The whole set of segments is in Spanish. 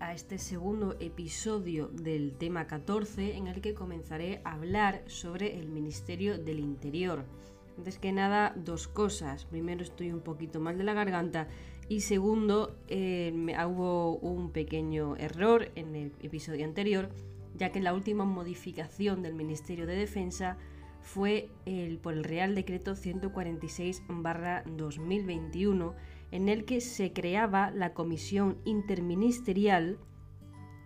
a este segundo episodio del tema 14 en el que comenzaré a hablar sobre el Ministerio del Interior. Antes que nada, dos cosas. Primero, estoy un poquito mal de la garganta y segundo, eh, hubo un pequeño error en el episodio anterior, ya que la última modificación del Ministerio de Defensa fue el, por el Real Decreto 146-2021 en el que se creaba la Comisión Interministerial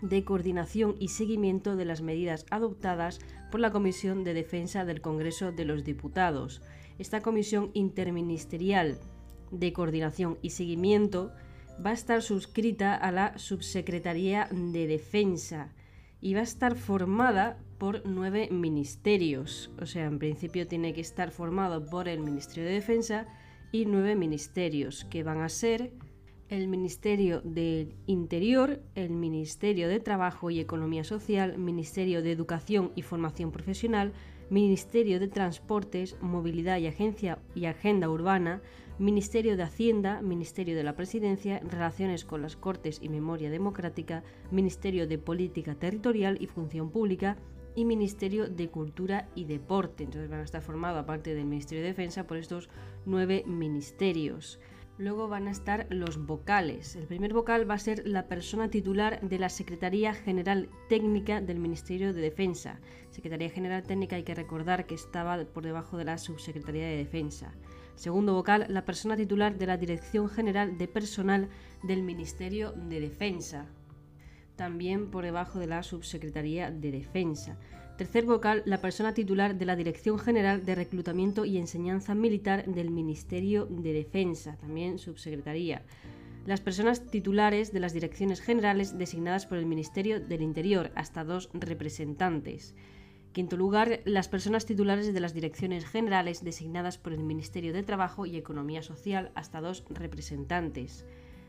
de Coordinación y Seguimiento de las Medidas adoptadas por la Comisión de Defensa del Congreso de los Diputados. Esta Comisión Interministerial de Coordinación y Seguimiento va a estar suscrita a la Subsecretaría de Defensa y va a estar formada por nueve ministerios. O sea, en principio tiene que estar formado por el Ministerio de Defensa, y nueve ministerios, que van a ser el Ministerio del Interior, el Ministerio de Trabajo y Economía Social, Ministerio de Educación y Formación Profesional, Ministerio de Transportes, Movilidad y, Agencia y Agenda Urbana, Ministerio de Hacienda, Ministerio de la Presidencia, Relaciones con las Cortes y Memoria Democrática, Ministerio de Política Territorial y Función Pública, y Ministerio de Cultura y Deporte. Entonces van a estar formados, aparte del Ministerio de Defensa, por estos nueve ministerios. Luego van a estar los vocales. El primer vocal va a ser la persona titular de la Secretaría General Técnica del Ministerio de Defensa. Secretaría General Técnica hay que recordar que estaba por debajo de la Subsecretaría de Defensa. Segundo vocal, la persona titular de la Dirección General de Personal del Ministerio de Defensa también por debajo de la Subsecretaría de Defensa. Tercer vocal, la persona titular de la Dirección General de Reclutamiento y Enseñanza Militar del Ministerio de Defensa, también subsecretaría. Las personas titulares de las direcciones generales designadas por el Ministerio del Interior, hasta dos representantes. Quinto lugar, las personas titulares de las direcciones generales designadas por el Ministerio de Trabajo y Economía Social, hasta dos representantes.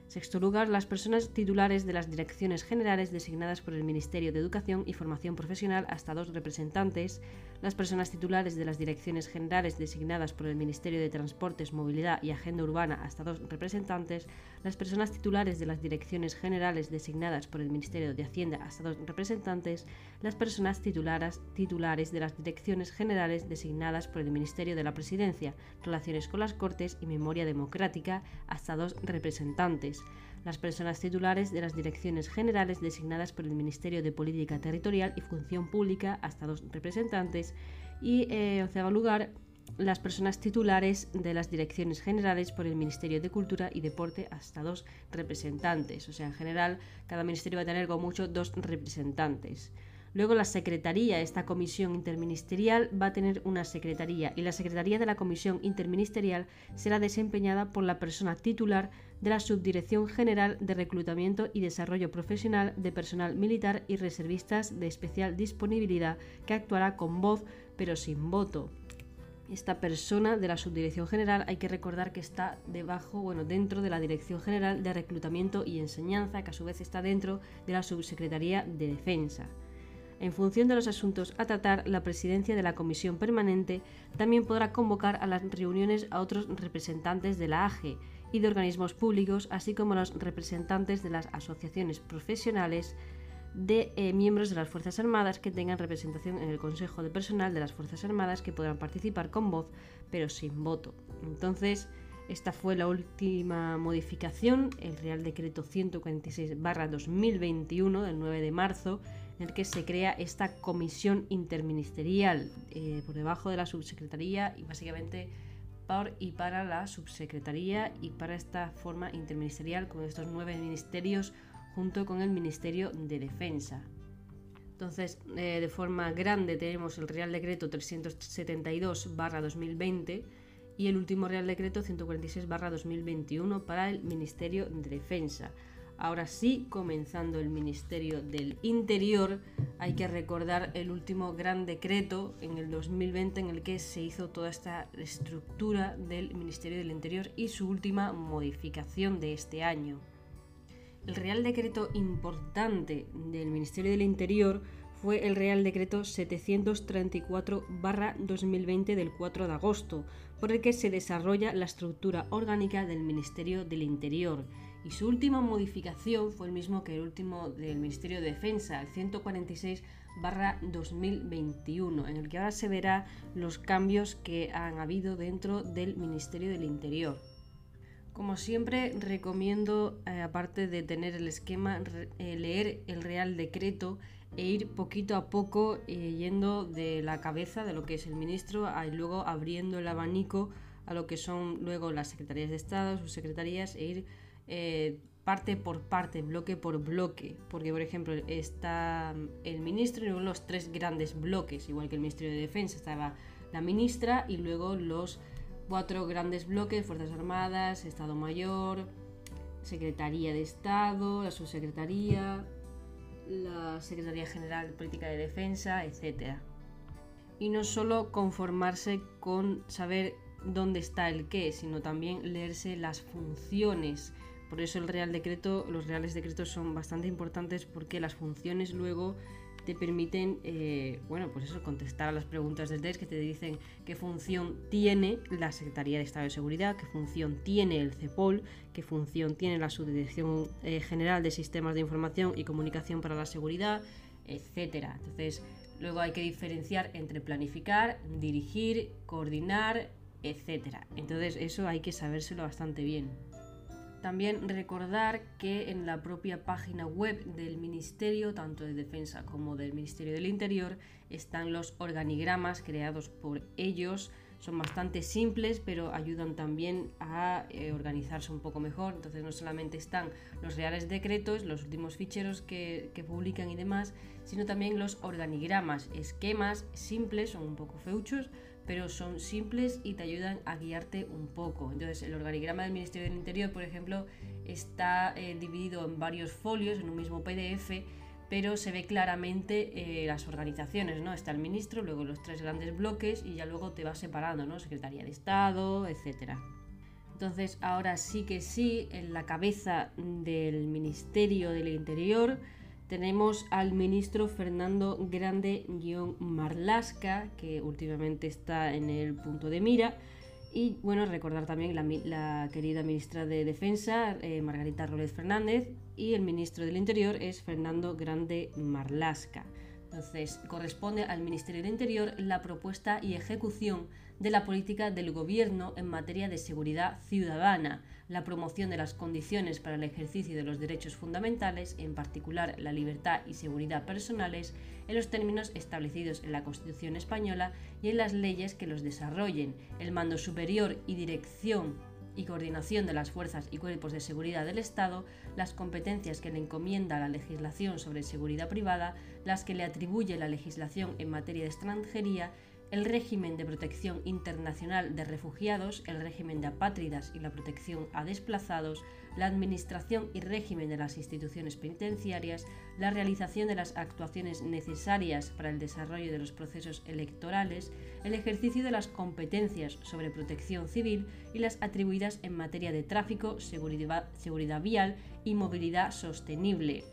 Sexto lugar, las personas titulares de las direcciones generales designadas por el Ministerio de Educación y Formación Profesional hasta dos representantes, las personas titulares de las direcciones generales designadas por el Ministerio de Transportes, Movilidad y Agenda Urbana hasta dos representantes, las personas titulares de las direcciones generales designadas por el Ministerio de Hacienda hasta dos representantes, las personas titulares, titulares de las direcciones generales designadas por el Ministerio de la Presidencia, Relaciones con las Cortes y Memoria Democrática hasta dos representantes las personas titulares de las direcciones generales designadas por el Ministerio de Política Territorial y Función Pública, hasta dos representantes, y en onceavo lugar, las personas titulares de las direcciones generales por el Ministerio de Cultura y Deporte hasta dos representantes. O sea, en general, cada ministerio va a tener como mucho dos representantes. Luego la Secretaría, esta comisión interministerial, va a tener una secretaría y la Secretaría de la Comisión Interministerial será desempeñada por la persona titular de la Subdirección General de Reclutamiento y Desarrollo Profesional de Personal Militar y Reservistas de Especial Disponibilidad que actuará con voz pero sin voto. Esta persona de la Subdirección General hay que recordar que está debajo, bueno, dentro de la Dirección General de Reclutamiento y Enseñanza, que a su vez está dentro de la Subsecretaría de Defensa. En función de los asuntos a tratar, la presidencia de la comisión permanente también podrá convocar a las reuniones a otros representantes de la AGE y de organismos públicos, así como a los representantes de las asociaciones profesionales de eh, miembros de las Fuerzas Armadas que tengan representación en el Consejo de Personal de las Fuerzas Armadas que podrán participar con voz pero sin voto. Entonces, esta fue la última modificación, el Real Decreto 146-2021 del 9 de marzo, en el que se crea esta comisión interministerial eh, por debajo de la subsecretaría y básicamente por y para la subsecretaría y para esta forma interministerial con estos nueve ministerios junto con el Ministerio de Defensa. Entonces, eh, de forma grande tenemos el Real Decreto 372-2020 y el último Real Decreto 146-2021 para el Ministerio de Defensa. Ahora sí, comenzando el Ministerio del Interior, hay que recordar el último gran decreto en el 2020 en el que se hizo toda esta estructura del Ministerio del Interior y su última modificación de este año. El Real Decreto importante del Ministerio del Interior fue el Real Decreto 734-2020 del 4 de agosto, por el que se desarrolla la estructura orgánica del Ministerio del Interior. Y su última modificación fue el mismo que el último del Ministerio de Defensa, el 146-2021, en el que ahora se verá los cambios que han habido dentro del Ministerio del Interior. Como siempre, recomiendo, eh, aparte de tener el esquema, eh, leer el Real Decreto e ir poquito a poco eh, yendo de la cabeza de lo que es el ministro y luego abriendo el abanico a lo que son luego las secretarías de Estado, sus secretarías e ir eh, parte por parte, bloque por bloque, porque por ejemplo está el ministro y luego los tres grandes bloques, igual que el Ministerio de Defensa, estaba la ministra y luego los cuatro grandes bloques, Fuerzas Armadas, Estado Mayor, Secretaría de Estado, la Subsecretaría, la Secretaría General de Política de Defensa, etc. Y no solo conformarse con saber dónde está el qué, sino también leerse las funciones. Por eso el Real Decreto, los reales decretos son bastante importantes porque las funciones luego te permiten, eh, bueno, pues eso, contestar a las preguntas del test que te dicen qué función tiene la Secretaría de Estado de Seguridad, qué función tiene el CEPOL, qué función tiene la Subdirección eh, General de Sistemas de Información y Comunicación para la Seguridad, etcétera. Entonces, luego hay que diferenciar entre planificar, dirigir, coordinar, etcétera. Entonces, eso hay que sabérselo bastante bien. También recordar que en la propia página web del Ministerio, tanto de Defensa como del Ministerio del Interior, están los organigramas creados por ellos. Son bastante simples, pero ayudan también a eh, organizarse un poco mejor. Entonces no solamente están los reales decretos, los últimos ficheros que, que publican y demás, sino también los organigramas, esquemas simples, son un poco feuchos, pero son simples y te ayudan a guiarte un poco. Entonces, el organigrama del Ministerio del Interior, por ejemplo, está eh, dividido en varios folios, en un mismo PDF, pero se ve claramente eh, las organizaciones, ¿no? Está el ministro, luego los tres grandes bloques y ya luego te va separando, ¿no? Secretaría de Estado, etcétera. Entonces, ahora sí que sí, en la cabeza del Ministerio del Interior tenemos al ministro Fernando Grande-Marlasca, que últimamente está en el punto de mira. Y bueno, recordar también la, la querida ministra de Defensa, eh, Margarita Robles Fernández, y el ministro del Interior es Fernando Grande Marlasca. Entonces, corresponde al Ministerio del Interior la propuesta y ejecución de la política del Gobierno en materia de seguridad ciudadana, la promoción de las condiciones para el ejercicio de los derechos fundamentales, en particular la libertad y seguridad personales, en los términos establecidos en la Constitución española y en las leyes que los desarrollen, el mando superior y dirección y coordinación de las fuerzas y cuerpos de seguridad del Estado, las competencias que le encomienda la legislación sobre seguridad privada, las que le atribuye la legislación en materia de extranjería, el régimen de protección internacional de refugiados, el régimen de apátridas y la protección a desplazados, la administración y régimen de las instituciones penitenciarias, la realización de las actuaciones necesarias para el desarrollo de los procesos electorales, el ejercicio de las competencias sobre protección civil y las atribuidas en materia de tráfico, seguridad, vial y movilidad sostenible.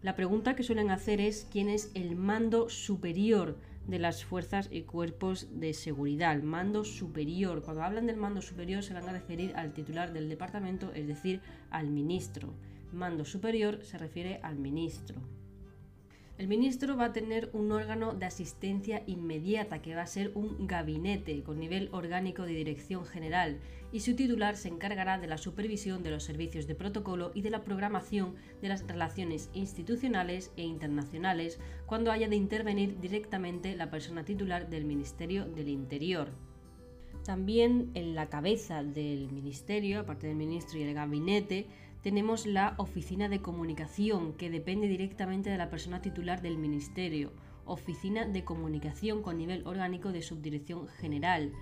La pregunta que suelen hacer es quién es el mando superior de las fuerzas y cuerpos de seguridad, el mando superior. Cuando hablan del mando superior se van a referir al titular del departamento, es decir, al ministro. Mando superior se refiere al ministro. El ministro va a tener un órgano de asistencia inmediata que va a ser un gabinete con nivel orgánico de dirección general y su titular se encargará de la supervisión de los servicios de protocolo y de la programación de las relaciones institucionales e internacionales cuando haya de intervenir directamente la persona titular del Ministerio del Interior. También en la cabeza del ministerio, aparte del ministro y el gabinete, tenemos la Oficina de Comunicación, que depende directamente de la persona titular del Ministerio, Oficina de Comunicación con nivel orgánico de Subdirección General,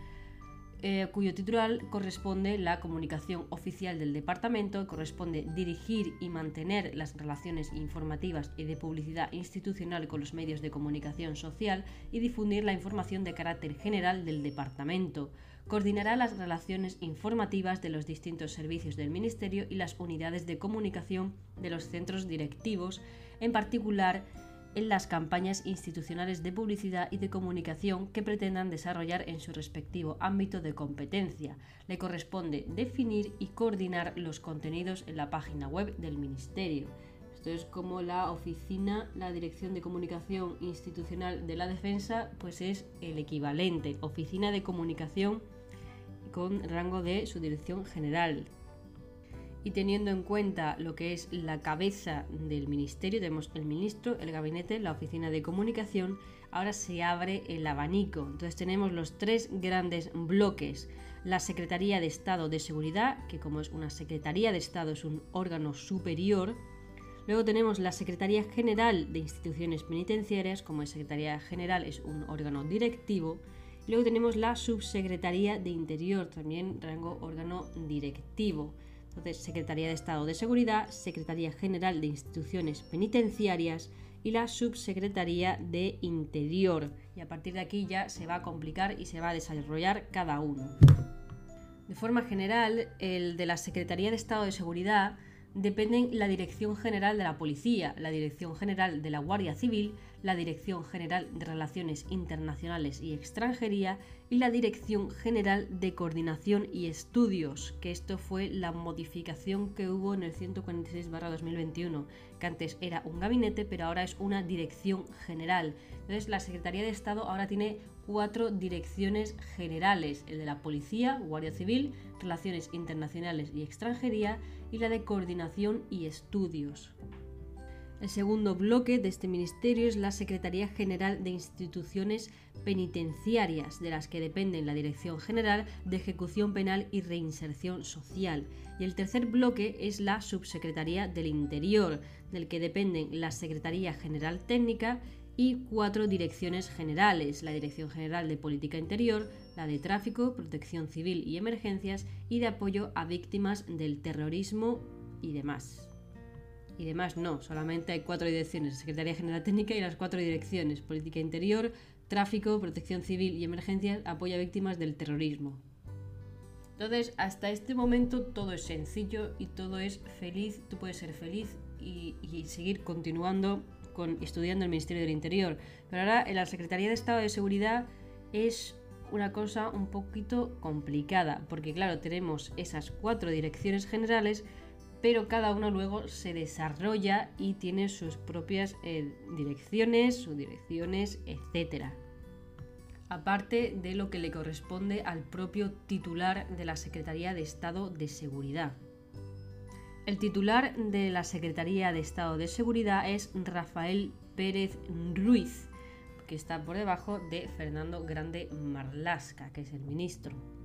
eh, cuyo titular corresponde la comunicación oficial del departamento, corresponde dirigir y mantener las relaciones informativas y de publicidad institucional con los medios de comunicación social y difundir la información de carácter general del departamento coordinará las relaciones informativas de los distintos servicios del Ministerio y las unidades de comunicación de los centros directivos, en particular en las campañas institucionales de publicidad y de comunicación que pretendan desarrollar en su respectivo ámbito de competencia. Le corresponde definir y coordinar los contenidos en la página web del Ministerio. Esto es como la oficina, la Dirección de Comunicación Institucional de la Defensa, pues es el equivalente, Oficina de Comunicación con rango de su dirección general, y teniendo en cuenta lo que es la cabeza del ministerio, tenemos el ministro, el gabinete, la oficina de comunicación, ahora se abre el abanico. Entonces tenemos los tres grandes bloques. La Secretaría de Estado de Seguridad, que como es una Secretaría de Estado es un órgano superior. Luego tenemos la Secretaría General de Instituciones Penitenciarias, como es Secretaría General es un órgano directivo. Luego tenemos la Subsecretaría de Interior, también rango órgano directivo. Entonces, Secretaría de Estado de Seguridad, Secretaría General de Instituciones Penitenciarias y la Subsecretaría de Interior. Y a partir de aquí ya se va a complicar y se va a desarrollar cada uno. De forma general, el de la Secretaría de Estado de Seguridad dependen la Dirección General de la Policía, la Dirección General de la Guardia Civil, la Dirección General de Relaciones Internacionales y Extranjería y la Dirección General de Coordinación y Estudios, que esto fue la modificación que hubo en el 146-2021, que antes era un gabinete, pero ahora es una dirección general. Entonces la Secretaría de Estado ahora tiene cuatro direcciones generales, el de la Policía, Guardia Civil, Relaciones Internacionales y Extranjería y la de Coordinación y Estudios. El segundo bloque de este ministerio es la Secretaría General de Instituciones Penitenciarias, de las que dependen la Dirección General de Ejecución Penal y Reinserción Social. Y el tercer bloque es la Subsecretaría del Interior, del que dependen la Secretaría General Técnica y cuatro direcciones generales, la Dirección General de Política Interior, la de Tráfico, Protección Civil y Emergencias y de apoyo a víctimas del terrorismo y demás. Y demás no, solamente hay cuatro direcciones, Secretaría General Técnica y las cuatro direcciones, Política Interior, Tráfico, Protección Civil y Emergencias, apoyo a víctimas del terrorismo. Entonces, hasta este momento todo es sencillo y todo es feliz, tú puedes ser feliz y, y seguir continuando estudiando el Ministerio del Interior. Pero ahora en la Secretaría de Estado de Seguridad es una cosa un poquito complicada, porque claro, tenemos esas cuatro direcciones generales, pero cada uno luego se desarrolla y tiene sus propias eh, direcciones, subdirecciones, etc. Aparte de lo que le corresponde al propio titular de la Secretaría de Estado de Seguridad. El titular de la Secretaría de Estado de Seguridad es Rafael Pérez Ruiz, que está por debajo de Fernando Grande Marlasca, que es el ministro.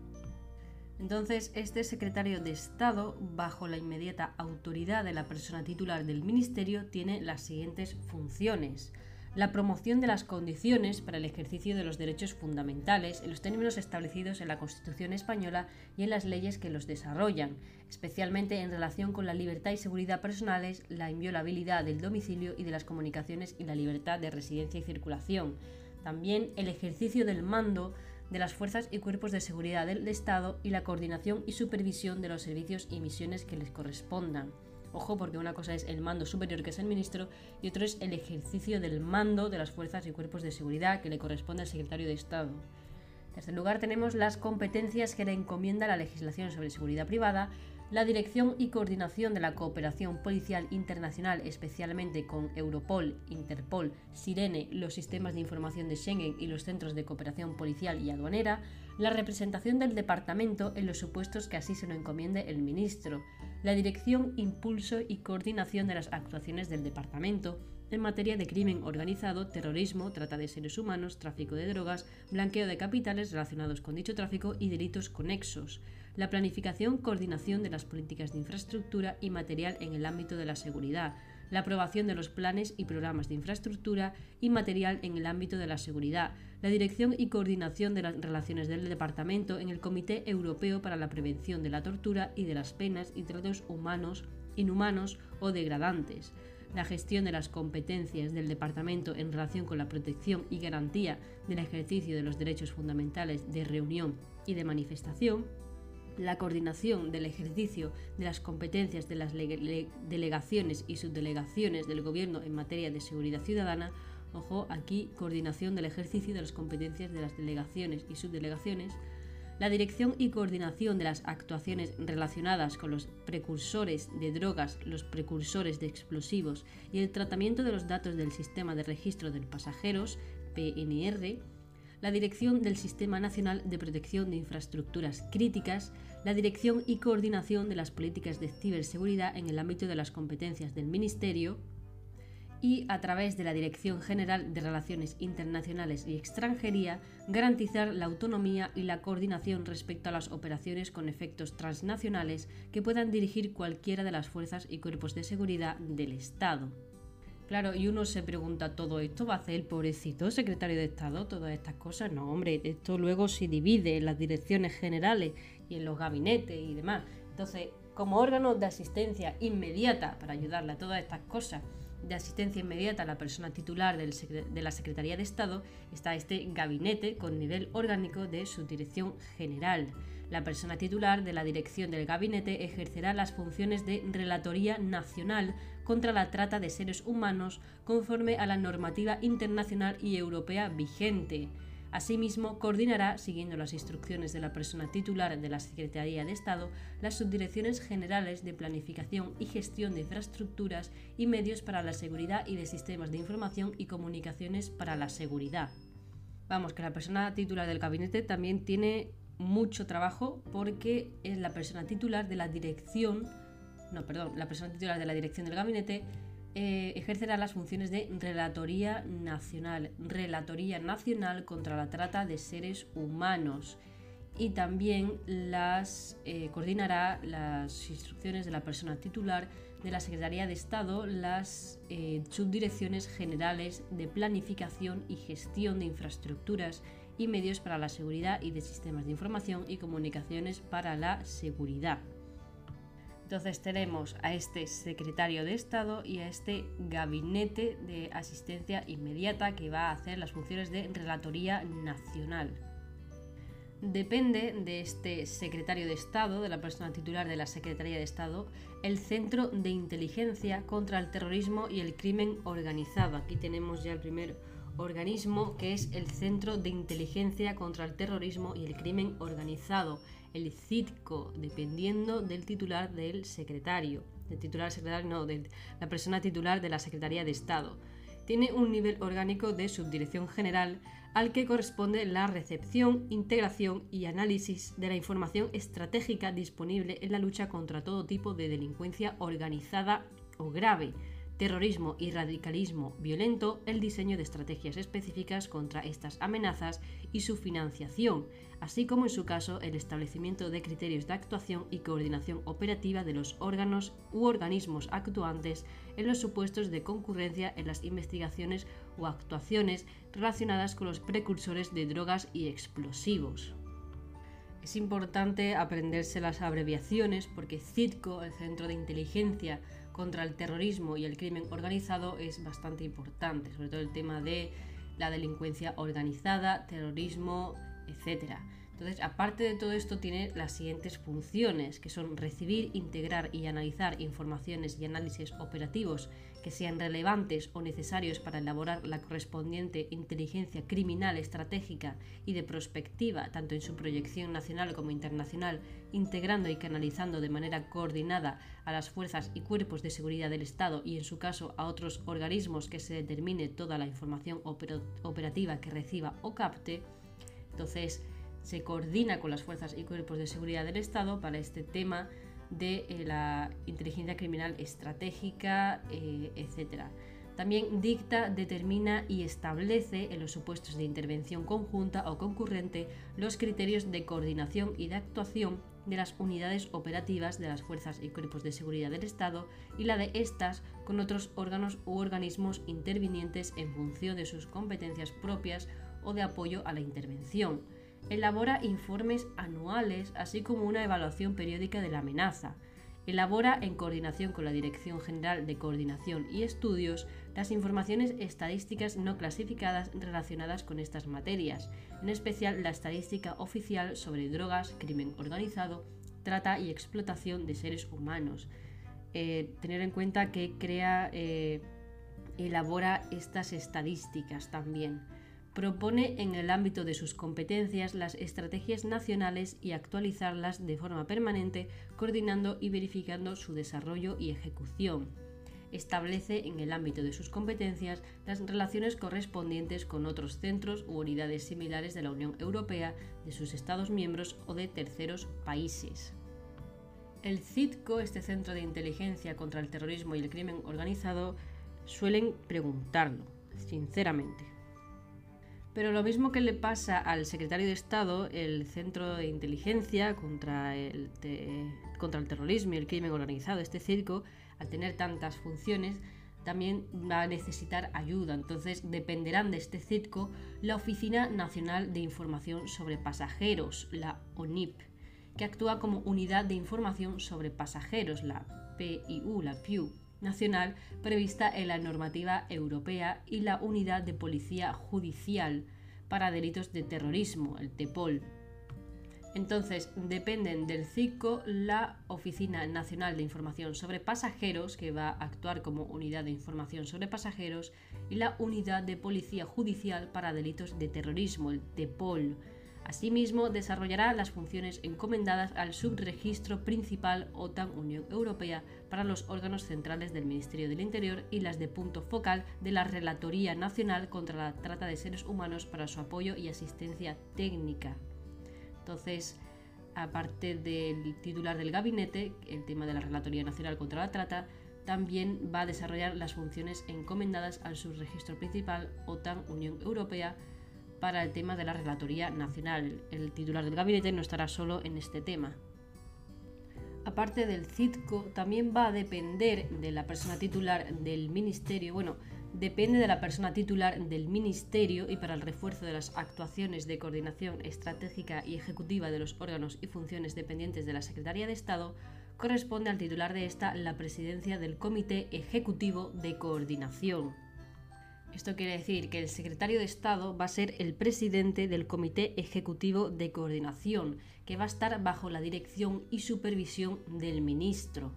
Entonces, este secretario de Estado, bajo la inmediata autoridad de la persona titular del ministerio, tiene las siguientes funciones la promoción de las condiciones para el ejercicio de los derechos fundamentales en los términos establecidos en la Constitución española y en las leyes que los desarrollan, especialmente en relación con la libertad y seguridad personales, la inviolabilidad del domicilio y de las comunicaciones y la libertad de residencia y circulación. También el ejercicio del mando de las fuerzas y cuerpos de seguridad del Estado y la coordinación y supervisión de los servicios y misiones que les correspondan. Ojo, porque una cosa es el mando superior, que es el ministro, y otro es el ejercicio del mando de las fuerzas y cuerpos de seguridad, que le corresponde al secretario de Estado. En tercer lugar, tenemos las competencias que le encomienda la legislación sobre seguridad privada, la dirección y coordinación de la cooperación policial internacional, especialmente con Europol, Interpol, Sirene, los sistemas de información de Schengen y los centros de cooperación policial y aduanera, la representación del departamento en los supuestos que así se lo encomiende el ministro, la dirección, impulso y coordinación de las actuaciones del departamento en materia de crimen organizado, terrorismo, trata de seres humanos, tráfico de drogas, blanqueo de capitales relacionados con dicho tráfico y delitos conexos, la planificación, coordinación de las políticas de infraestructura y material en el ámbito de la seguridad, la aprobación de los planes y programas de infraestructura y material en el ámbito de la seguridad, la dirección y coordinación de las relaciones del Departamento en el Comité Europeo para la Prevención de la Tortura y de las Penas y Tratos Humanos, Inhumanos o Degradantes, la gestión de las competencias del Departamento en relación con la protección y garantía del ejercicio de los derechos fundamentales de reunión y de manifestación, la coordinación del ejercicio de las competencias de las delegaciones y subdelegaciones del Gobierno en materia de seguridad ciudadana, ojo, aquí coordinación del ejercicio de las competencias de las delegaciones y subdelegaciones, la dirección y coordinación de las actuaciones relacionadas con los precursores de drogas, los precursores de explosivos y el tratamiento de los datos del Sistema de Registro de Pasajeros, PNR, la Dirección del Sistema Nacional de Protección de Infraestructuras Críticas, la dirección y coordinación de las políticas de ciberseguridad en el ámbito de las competencias del Ministerio, y, a través de la Dirección General de Relaciones Internacionales y Extranjería, garantizar la autonomía y la coordinación respecto a las operaciones con efectos transnacionales que puedan dirigir cualquiera de las fuerzas y cuerpos de seguridad del Estado. Claro, y uno se pregunta, ¿todo esto va a hacer el pobrecito secretario de Estado? Todas estas cosas. No, hombre, esto luego se divide en las direcciones generales y en los gabinetes y demás. Entonces, como órgano de asistencia inmediata para ayudarle a todas estas cosas, de asistencia inmediata a la persona titular de la Secretaría de Estado está este gabinete con nivel orgánico de subdirección general. La persona titular de la dirección del gabinete ejercerá las funciones de Relatoría Nacional contra la trata de seres humanos conforme a la normativa internacional y europea vigente Asimismo, coordinará, siguiendo las instrucciones de la persona titular de la Secretaría de Estado, las subdirecciones generales de planificación y gestión de infraestructuras y medios para la seguridad y de sistemas de información y comunicaciones para la seguridad. Vamos, que la persona titular del gabinete también tiene mucho trabajo porque es la persona titular de la dirección, no, perdón, la persona titular de la dirección del gabinete eh, ejercerá las funciones de Relatoría Nacional, Relatoría Nacional contra la Trata de Seres Humanos y también las eh, coordinará las instrucciones de la persona titular de la Secretaría de Estado, las eh, subdirecciones generales de planificación y gestión de infraestructuras y medios para la seguridad y de sistemas de información y comunicaciones para la seguridad. Entonces tenemos a este secretario de Estado y a este gabinete de asistencia inmediata que va a hacer las funciones de relatoría nacional. Depende de este secretario de Estado, de la persona titular de la Secretaría de Estado, el Centro de Inteligencia contra el Terrorismo y el Crimen Organizado. Aquí tenemos ya el primer organismo que es el Centro de Inteligencia contra el Terrorismo y el Crimen Organizado el CITCO, dependiendo del titular del secretario. Del titular secretario, no, de la persona titular de la Secretaría de Estado. Tiene un nivel orgánico de subdirección general al que corresponde la recepción, integración y análisis de la información estratégica disponible en la lucha contra todo tipo de delincuencia organizada o grave, terrorismo y radicalismo violento, el diseño de estrategias específicas contra estas amenazas y su financiación, así como en su caso el establecimiento de criterios de actuación y coordinación operativa de los órganos u organismos actuantes en los supuestos de concurrencia en las investigaciones o actuaciones relacionadas con los precursores de drogas y explosivos. Es importante aprenderse las abreviaciones porque CITCO, el Centro de Inteligencia contra el Terrorismo y el Crimen Organizado, es bastante importante, sobre todo el tema de la delincuencia organizada, terrorismo, etc. Entonces, aparte de todo esto, tiene las siguientes funciones, que son recibir, integrar y analizar informaciones y análisis operativos que sean relevantes o necesarios para elaborar la correspondiente inteligencia criminal estratégica y de prospectiva, tanto en su proyección nacional como internacional, integrando y canalizando de manera coordinada a las fuerzas y cuerpos de seguridad del Estado y, en su caso, a otros organismos que se determine toda la información operativa que reciba o capte. Entonces, se coordina con las fuerzas y cuerpos de seguridad del Estado para este tema de eh, la inteligencia criminal estratégica, eh, etc. También dicta, determina y establece en los supuestos de intervención conjunta o concurrente los criterios de coordinación y de actuación de las unidades operativas de las fuerzas y cuerpos de seguridad del Estado y la de estas con otros órganos u organismos intervinientes en función de sus competencias propias o de apoyo a la intervención Elabora informes anuales, así como una evaluación periódica de la amenaza. Elabora, en coordinación con la Dirección General de Coordinación y Estudios, las informaciones estadísticas no clasificadas relacionadas con estas materias, en especial la estadística oficial sobre drogas, crimen organizado trata y explotación de seres humanos. Eh, tener en cuenta que crea, eh, elabora estas estadísticas también. Propone en el ámbito de sus competencias las estrategias nacionales y actualizarlas de forma permanente, coordinando y verificando su desarrollo y ejecución establece en el ámbito de sus competencias las relaciones correspondientes con otros centros u unidades similares de la Unión Europea, de sus Estados miembros o de terceros países. El CITCO, este Centro de Inteligencia contra el Terrorismo y el Crimen Organizado, suelen preguntarlo, sinceramente. Pero lo mismo que le pasa al secretario de Estado, el Centro de Inteligencia contra el, contra el Terrorismo y el Crimen Organizado, este CITCO, al tener tantas funciones, también va a necesitar ayuda. Entonces dependerán de este CITCO la Oficina Nacional de Información sobre Pasajeros, la ONIP, que actúa como Unidad de Información sobre Pasajeros, la PIU, la PIU nacional, prevista en la normativa europea, y la Unidad de Policía Judicial para Delitos de Terrorismo, el TEPOL. Entonces, dependen del CICO la Oficina Nacional de Información sobre Pasajeros, que va a actuar como unidad de información sobre pasajeros, y la Unidad de Policía Judicial para Delitos de Terrorismo, el TEPOL. Asimismo, desarrollará las funciones encomendadas al subregistro principal OTAN Unión Europea para los órganos centrales del Ministerio del Interior y las de punto focal de la Relatoría Nacional contra la Trata de Seres Humanos para su apoyo y asistencia técnica. Entonces, aparte del titular del gabinete, el tema de la Relatoría Nacional contra la Trata, también va a desarrollar las funciones encomendadas al subregistro principal OTAN Unión Europea para el tema de la Relatoría Nacional. El titular del gabinete no estará solo en este tema. Aparte del CITCO, también va a depender de la persona titular del ministerio, bueno, depende de la persona titular del Ministerio y para el refuerzo de las actuaciones de coordinación estratégica y ejecutiva de los órganos y funciones dependientes de la Secretaría de Estado, corresponde al titular de esta la presidencia del Comité Ejecutivo de Coordinación. Esto quiere decir que el secretario de Estado va a ser el presidente del Comité Ejecutivo de Coordinación, que va a estar bajo la dirección y supervisión del ministro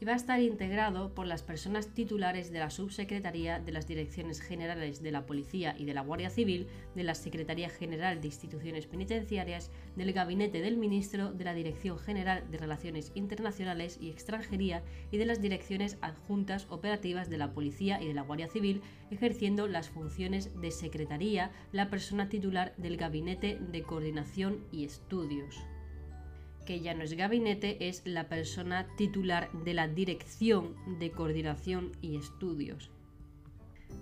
y va a estar integrado por las personas titulares de la Subsecretaría de las Direcciones Generales de la Policía y de la Guardia Civil, de la Secretaría General de Instituciones Penitenciarias, del Gabinete del Ministro, de la Dirección General de Relaciones Internacionales y Extranjería y de las direcciones adjuntas operativas de la Policía y de la Guardia Civil, ejerciendo las funciones de Secretaría la persona titular del Gabinete de Coordinación y Estudios que ya no es gabinete, es la persona titular de la Dirección de Coordinación y Estudios.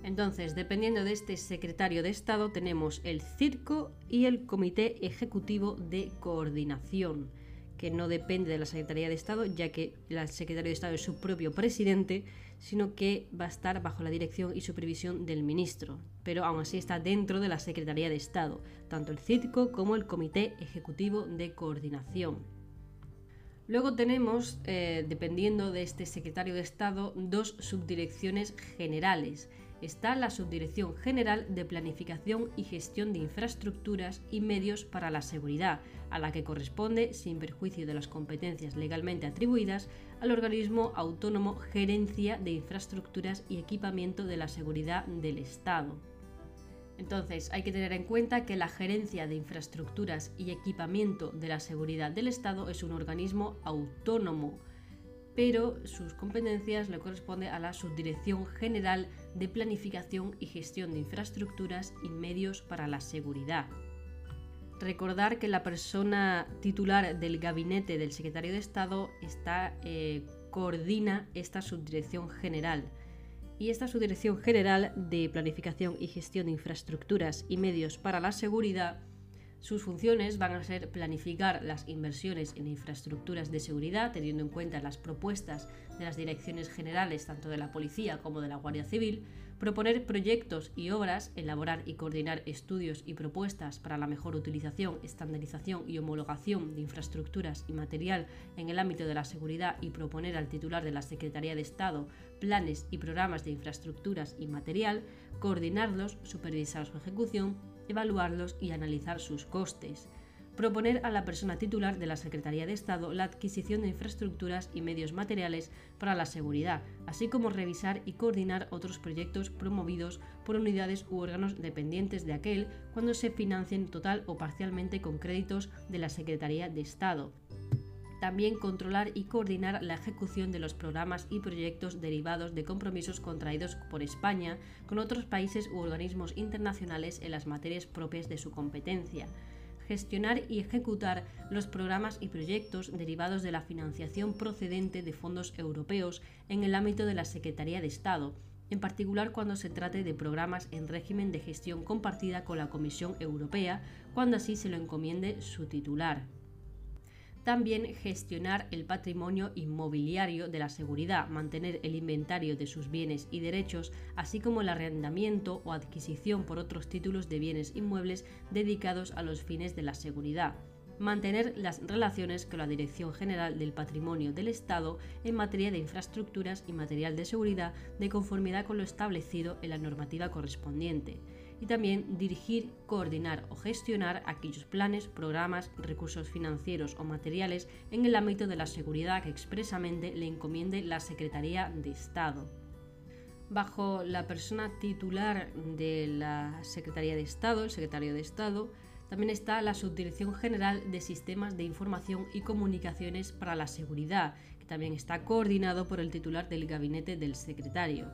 Entonces, dependiendo de este secretario de Estado, tenemos el CIRCO y el Comité Ejecutivo de Coordinación, que no depende de la Secretaría de Estado, ya que el secretario de Estado es su propio presidente, sino que va a estar bajo la dirección y supervisión del ministro, pero aún así está dentro de la Secretaría de Estado, tanto el CIRCO como el Comité Ejecutivo de Coordinación. Luego tenemos, eh, dependiendo de este secretario de Estado, dos subdirecciones generales. Está la Subdirección General de Planificación y Gestión de Infraestructuras y Medios para la Seguridad, a la que corresponde, sin perjuicio de las competencias legalmente atribuidas, al organismo autónomo Gerencia de Infraestructuras y Equipamiento de la Seguridad del Estado. Entonces, hay que tener en cuenta que la Gerencia de Infraestructuras y Equipamiento de la Seguridad del Estado es un organismo autónomo, pero sus competencias le corresponden a la Subdirección General de Planificación y Gestión de Infraestructuras y Medios para la Seguridad. Recordar que la persona titular del gabinete del secretario de Estado está, eh, coordina esta subdirección general y esta Subdirección General de Planificación y Gestión de Infraestructuras y Medios para la Seguridad, sus funciones van a ser planificar las inversiones en infraestructuras de seguridad, teniendo en cuenta las propuestas de las direcciones generales tanto de la Policía como de la Guardia Civil, proponer proyectos y obras, elaborar y coordinar estudios y propuestas para la mejor utilización, estandarización y homologación de infraestructuras y material en el ámbito de la seguridad y proponer al titular de la Secretaría de Estado planes y programas de infraestructuras y material, coordinarlos, supervisar su ejecución, evaluarlos y analizar sus costes proponer a la persona titular de la Secretaría de Estado la adquisición de infraestructuras y medios materiales para la seguridad, así como revisar y coordinar otros proyectos promovidos por unidades u órganos dependientes de aquel cuando se financien total o parcialmente con créditos de la Secretaría de Estado. También controlar y coordinar la ejecución de los programas y proyectos derivados de compromisos contraídos por España con otros países u organismos internacionales en las materias propias de su competencia gestionar y ejecutar los programas y proyectos derivados de la financiación procedente de fondos europeos en el ámbito de la Secretaría de Estado, en particular cuando se trate de programas en régimen de gestión compartida con la Comisión Europea, cuando así se lo encomiende su titular. También gestionar el patrimonio inmobiliario de la seguridad, mantener el inventario de sus bienes y derechos, así como el arrendamiento o adquisición por otros títulos de bienes inmuebles dedicados a los fines de la seguridad. Mantener las relaciones con la Dirección General del Patrimonio del Estado en materia de infraestructuras y material de seguridad de conformidad con lo establecido en la normativa correspondiente, y también dirigir, coordinar o gestionar aquellos planes, programas, recursos financieros o materiales en el ámbito de la seguridad que expresamente le encomiende la Secretaría de Estado. Bajo la persona titular de la Secretaría de Estado, el secretario de Estado, también está la Subdirección General de Sistemas de Información y Comunicaciones para la Seguridad, que también está coordinado por el titular del gabinete del secretario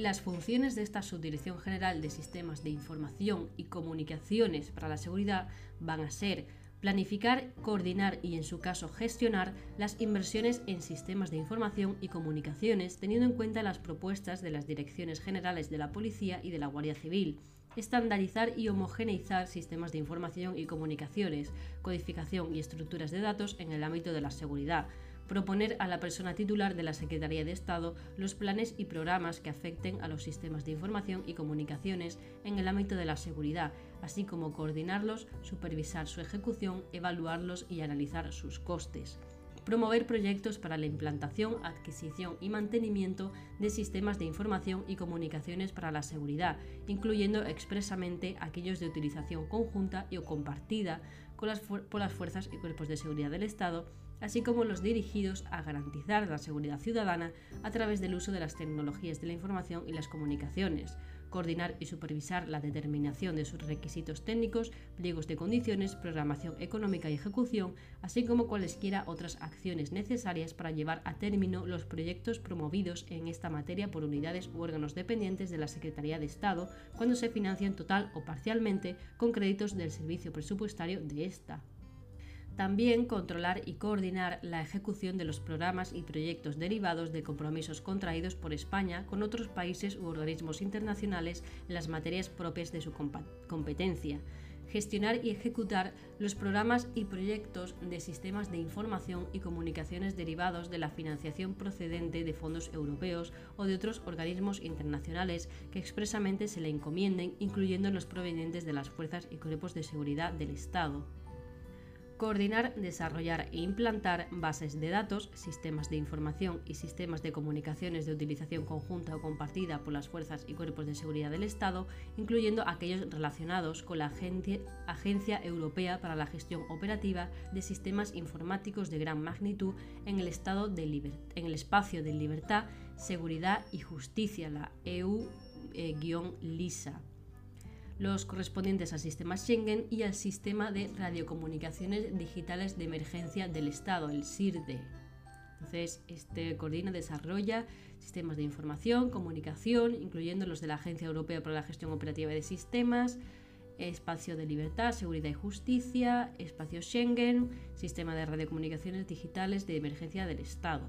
las funciones de esta Subdirección General de Sistemas de Información y Comunicaciones para la Seguridad van a ser planificar, coordinar y en su caso gestionar las inversiones en sistemas de información y comunicaciones teniendo en cuenta las propuestas de las direcciones generales de la Policía y de la Guardia Civil, estandarizar y homogeneizar sistemas de información y comunicaciones, codificación y estructuras de datos en el ámbito de la seguridad, proponer a la persona titular de la Secretaría de Estado los planes y programas que afecten a los sistemas de información y comunicaciones en el ámbito de la seguridad, así como coordinarlos, supervisar su ejecución, evaluarlos y analizar sus costes. Promover proyectos para la implantación, adquisición y mantenimiento de sistemas de información y comunicaciones para la seguridad, incluyendo expresamente aquellos de utilización conjunta y o compartida por las fuerzas y cuerpos de seguridad del Estado así como los dirigidos a garantizar la seguridad ciudadana a través del uso de las tecnologías de la información y las comunicaciones, coordinar y supervisar la determinación de sus requisitos técnicos, pliegos de condiciones, programación económica y ejecución, así como cualesquiera otras acciones necesarias para llevar a término los proyectos promovidos en esta materia por unidades u órganos dependientes de la Secretaría de Estado cuando se financian total o parcialmente con créditos del servicio presupuestario de esta. También controlar y coordinar la ejecución de los programas y proyectos derivados de compromisos contraídos por España con otros países u organismos internacionales en las materias propias de su competencia. Gestionar y ejecutar los programas y proyectos de sistemas de información y comunicaciones derivados de la financiación procedente de fondos europeos o de otros organismos internacionales que expresamente se le encomienden, incluyendo los provenientes de las fuerzas y cuerpos de seguridad del Estado coordinar, desarrollar e implantar bases de datos, sistemas de información y sistemas de comunicaciones de utilización conjunta o compartida por las fuerzas y cuerpos de seguridad del Estado, incluyendo aquellos relacionados con la Agencia Europea para la Gestión Operativa de Sistemas Informáticos de Gran Magnitud en el, estado de en el espacio de libertad, seguridad y justicia, la EU-LISA los correspondientes al sistema Schengen y al sistema de radiocomunicaciones digitales de emergencia del Estado, el SIRDE. Entonces, este coordina, desarrolla sistemas de información, comunicación, incluyendo los de la Agencia Europea para la Gestión Operativa de Sistemas, espacio de libertad, seguridad y justicia, espacio Schengen, sistema de radiocomunicaciones digitales de emergencia del Estado.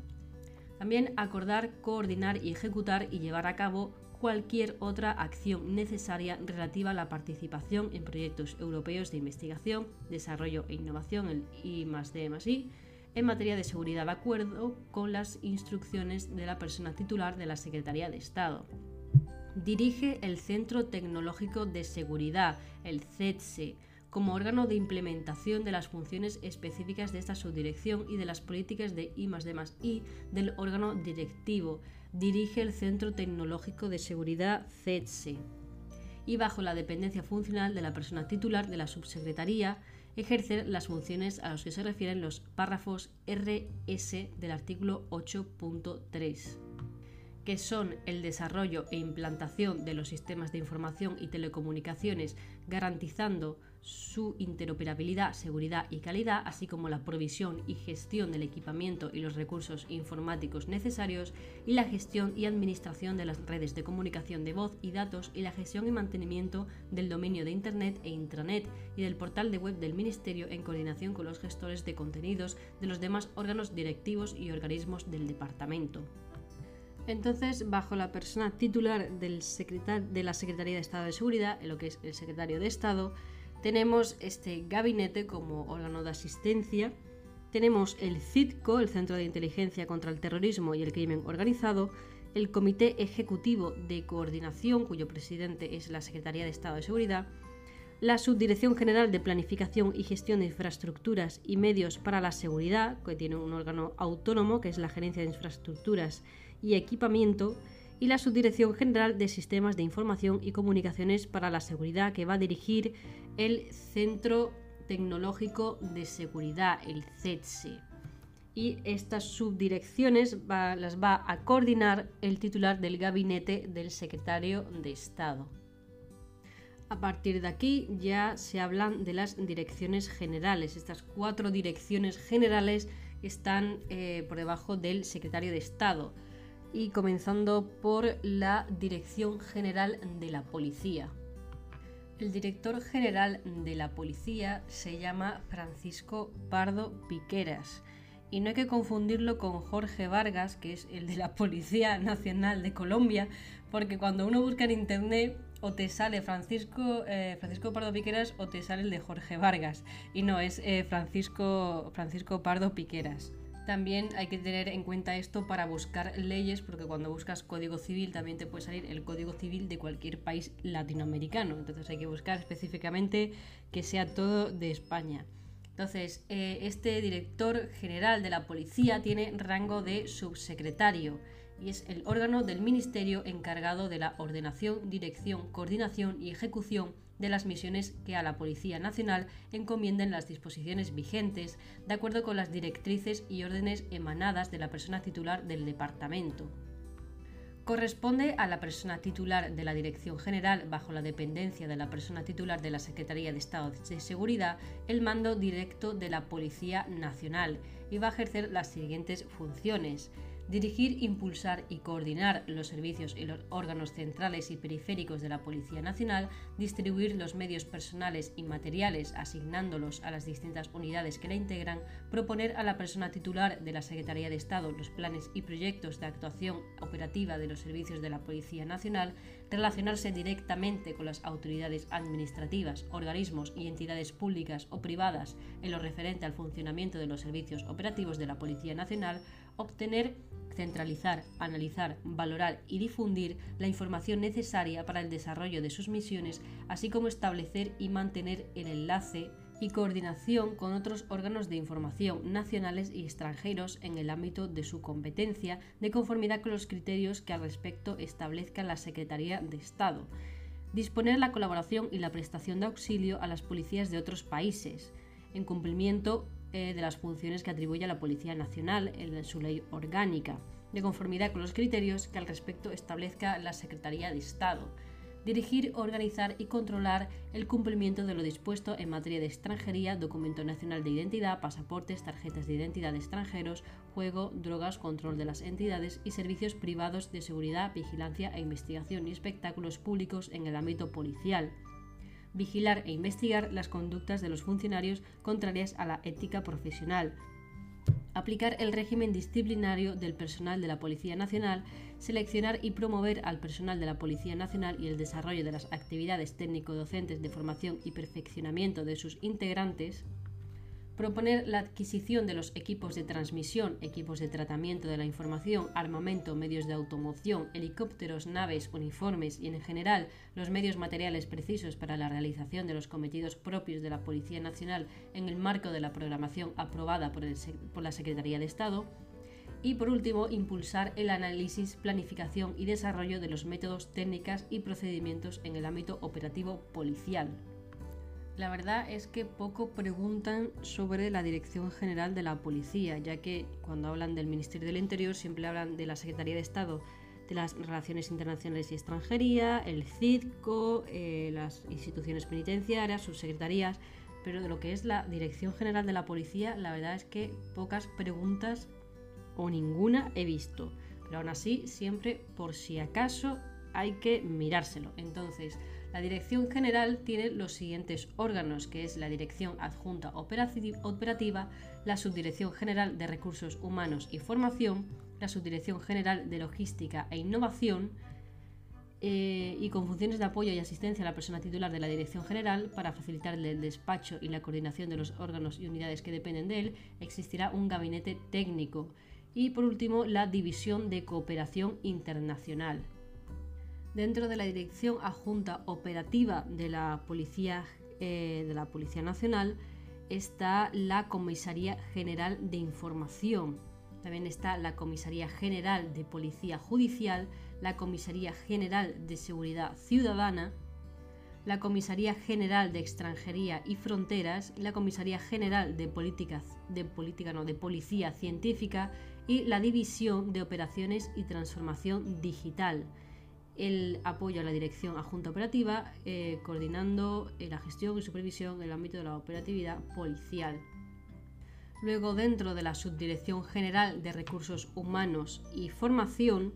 También acordar, coordinar y ejecutar y llevar a cabo cualquier otra acción necesaria relativa a la participación en proyectos europeos de investigación, desarrollo e innovación, el I en materia de seguridad de acuerdo con las instrucciones de la persona titular de la Secretaría de Estado. Dirige el Centro Tecnológico de Seguridad, el CETSE, como órgano de implementación de las funciones específicas de esta subdirección y de las políticas de I del órgano directivo. Dirige el Centro Tecnológico de Seguridad CETSE y bajo la dependencia funcional de la persona titular de la subsecretaría ejercer las funciones a las que se refieren los párrafos RS del artículo 8.3 que son el desarrollo e implantación de los sistemas de información y telecomunicaciones, garantizando su interoperabilidad, seguridad y calidad, así como la provisión y gestión del equipamiento y los recursos informáticos necesarios, y la gestión y administración de las redes de comunicación de voz y datos, y la gestión y mantenimiento del dominio de Internet e intranet y del portal de web del Ministerio en coordinación con los gestores de contenidos de los demás órganos directivos y organismos del Departamento. Entonces, bajo la persona titular del de la Secretaría de Estado de Seguridad, en lo que es el secretario de Estado, tenemos este gabinete como órgano de asistencia, tenemos el CITCO, el Centro de Inteligencia contra el Terrorismo y el Crimen Organizado, el Comité Ejecutivo de Coordinación, cuyo presidente es la Secretaría de Estado de Seguridad, la Subdirección General de Planificación y Gestión de Infraestructuras y Medios para la Seguridad, que tiene un órgano autónomo, que es la Gerencia de Infraestructuras y Equipamiento, y la Subdirección General de Sistemas de Información y Comunicaciones para la Seguridad, que va a dirigir el Centro Tecnológico de Seguridad, el CETSE. Y estas subdirecciones las va a coordinar el titular del gabinete del secretario de Estado. A partir de aquí ya se hablan de las direcciones generales. Estas cuatro direcciones generales están eh, por debajo del secretario de Estado y comenzando por la Dirección General de la Policía. El director general de la policía se llama Francisco Pardo Piqueras y no hay que confundirlo con Jorge Vargas, que es el de la Policía Nacional de Colombia, porque cuando uno busca en internet o te sale Francisco, eh, Francisco Pardo Piqueras o te sale el de Jorge Vargas. Y no, es eh, Francisco, Francisco Pardo Piqueras. También hay que tener en cuenta esto para buscar leyes, porque cuando buscas código civil también te puede salir el código civil de cualquier país latinoamericano. Entonces hay que buscar específicamente que sea todo de España. Entonces, eh, este director general de la policía tiene rango de subsecretario y es el órgano del ministerio encargado de la ordenación, dirección, coordinación y ejecución de las misiones que a la Policía Nacional encomienden las disposiciones vigentes, de acuerdo con las directrices y órdenes emanadas de la persona titular del departamento. Corresponde a la persona titular de la Dirección General, bajo la dependencia de la persona titular de la Secretaría de Estado de Seguridad, el mando directo de la Policía Nacional y va a ejercer las siguientes funciones dirigir, impulsar y coordinar los servicios y los órganos centrales y periféricos de la Policía Nacional, distribuir los medios personales y materiales asignándolos a las distintas unidades que la integran, proponer a la persona titular de la Secretaría de Estado los planes y proyectos de actuación operativa de los servicios de la Policía Nacional, relacionarse directamente con las autoridades administrativas, organismos y entidades públicas o privadas en lo referente al funcionamiento de los servicios operativos de la Policía Nacional, obtener, centralizar, analizar, valorar y difundir la información necesaria para el desarrollo de sus misiones, así como establecer y mantener el enlace y coordinación con otros órganos de información nacionales y extranjeros en el ámbito de su competencia, de conformidad con los criterios que al respecto establezca la Secretaría de Estado. Disponer la colaboración y la prestación de auxilio a las policías de otros países, en cumplimiento de las funciones que atribuye a la Policía Nacional en su ley orgánica, de conformidad con los criterios que al respecto establezca la Secretaría de Estado. Dirigir, organizar y controlar el cumplimiento de lo dispuesto en materia de extranjería, documento nacional de identidad, pasaportes, tarjetas de identidad de extranjeros, juego, drogas, control de las entidades y servicios privados de seguridad, vigilancia e investigación y espectáculos públicos en el ámbito policial vigilar e investigar las conductas de los funcionarios contrarias a la ética profesional, aplicar el régimen disciplinario del personal de la Policía Nacional, seleccionar y promover al personal de la Policía Nacional y el desarrollo de las actividades técnico-docentes de formación y perfeccionamiento de sus integrantes, proponer la adquisición de los equipos de transmisión, equipos de tratamiento de la información, armamento, medios de automoción, helicópteros, naves, uniformes y en general los medios materiales precisos para la realización de los cometidos propios de la Policía Nacional en el marco de la programación aprobada por, la Secretaría de Estado, y por último, impulsar el análisis, planificación y desarrollo de los métodos, técnicas y procedimientos en el ámbito operativo policial. La verdad es que poco preguntan sobre la Dirección General de la Policía, ya que cuando hablan del Ministerio del Interior siempre hablan de la Secretaría de Estado de las Relaciones Internacionales y Extranjería, el CIDCO, eh, las instituciones penitenciarias, sus secretarías, pero de lo que es la Dirección General de la Policía, la verdad es que pocas preguntas o ninguna he visto. Pero aún así, siempre por si acaso hay que mirárselo. Entonces, la Dirección General tiene los siguientes órganos, que es la Dirección Adjunta Operativa, la Subdirección General de Recursos Humanos y Formación, la Subdirección General de Logística e Innovación, eh, y con funciones de apoyo y asistencia a la persona titular de la Dirección General para facilitar el despacho y la coordinación de los órganos y unidades que dependen de él, existirá un gabinete técnico. Y por último, la División de Cooperación Internacional. Dentro de la Dirección Adjunta Operativa de la Policía, eh, de la Policía Nacional está la Comisaría General de Información. También está la Comisaría General de Policía Judicial, la Comisaría General de Seguridad Ciudadana, la Comisaría General de Extranjería y Fronteras, la Comisaría General de, Políticas, de, Política, no, de Policía Científica y la División de Operaciones y Transformación Digital. El apoyo a la dirección adjunta operativa, eh, coordinando eh, la gestión y supervisión en el ámbito de la operatividad policial. Luego, dentro de la Subdirección General de Recursos Humanos y Formación,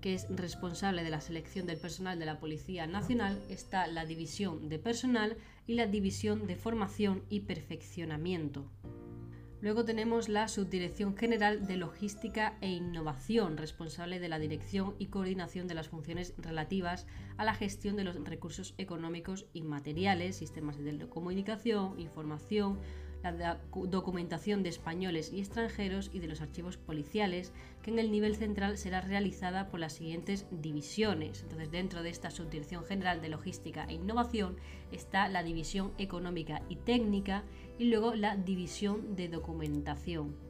que es responsable de la selección del personal de la Policía Nacional, está la División de Personal y la División de Formación y Perfeccionamiento. Luego tenemos la Subdirección General de Logística e Innovación, responsable de la dirección y coordinación de las funciones relativas a la gestión de los recursos económicos y materiales, sistemas de comunicación, información, la documentación de españoles y extranjeros y de los archivos policiales, que en el nivel central será realizada por las siguientes divisiones. Entonces, dentro de esta Subdirección General de Logística e Innovación está la División Económica y Técnica y luego la División de Documentación.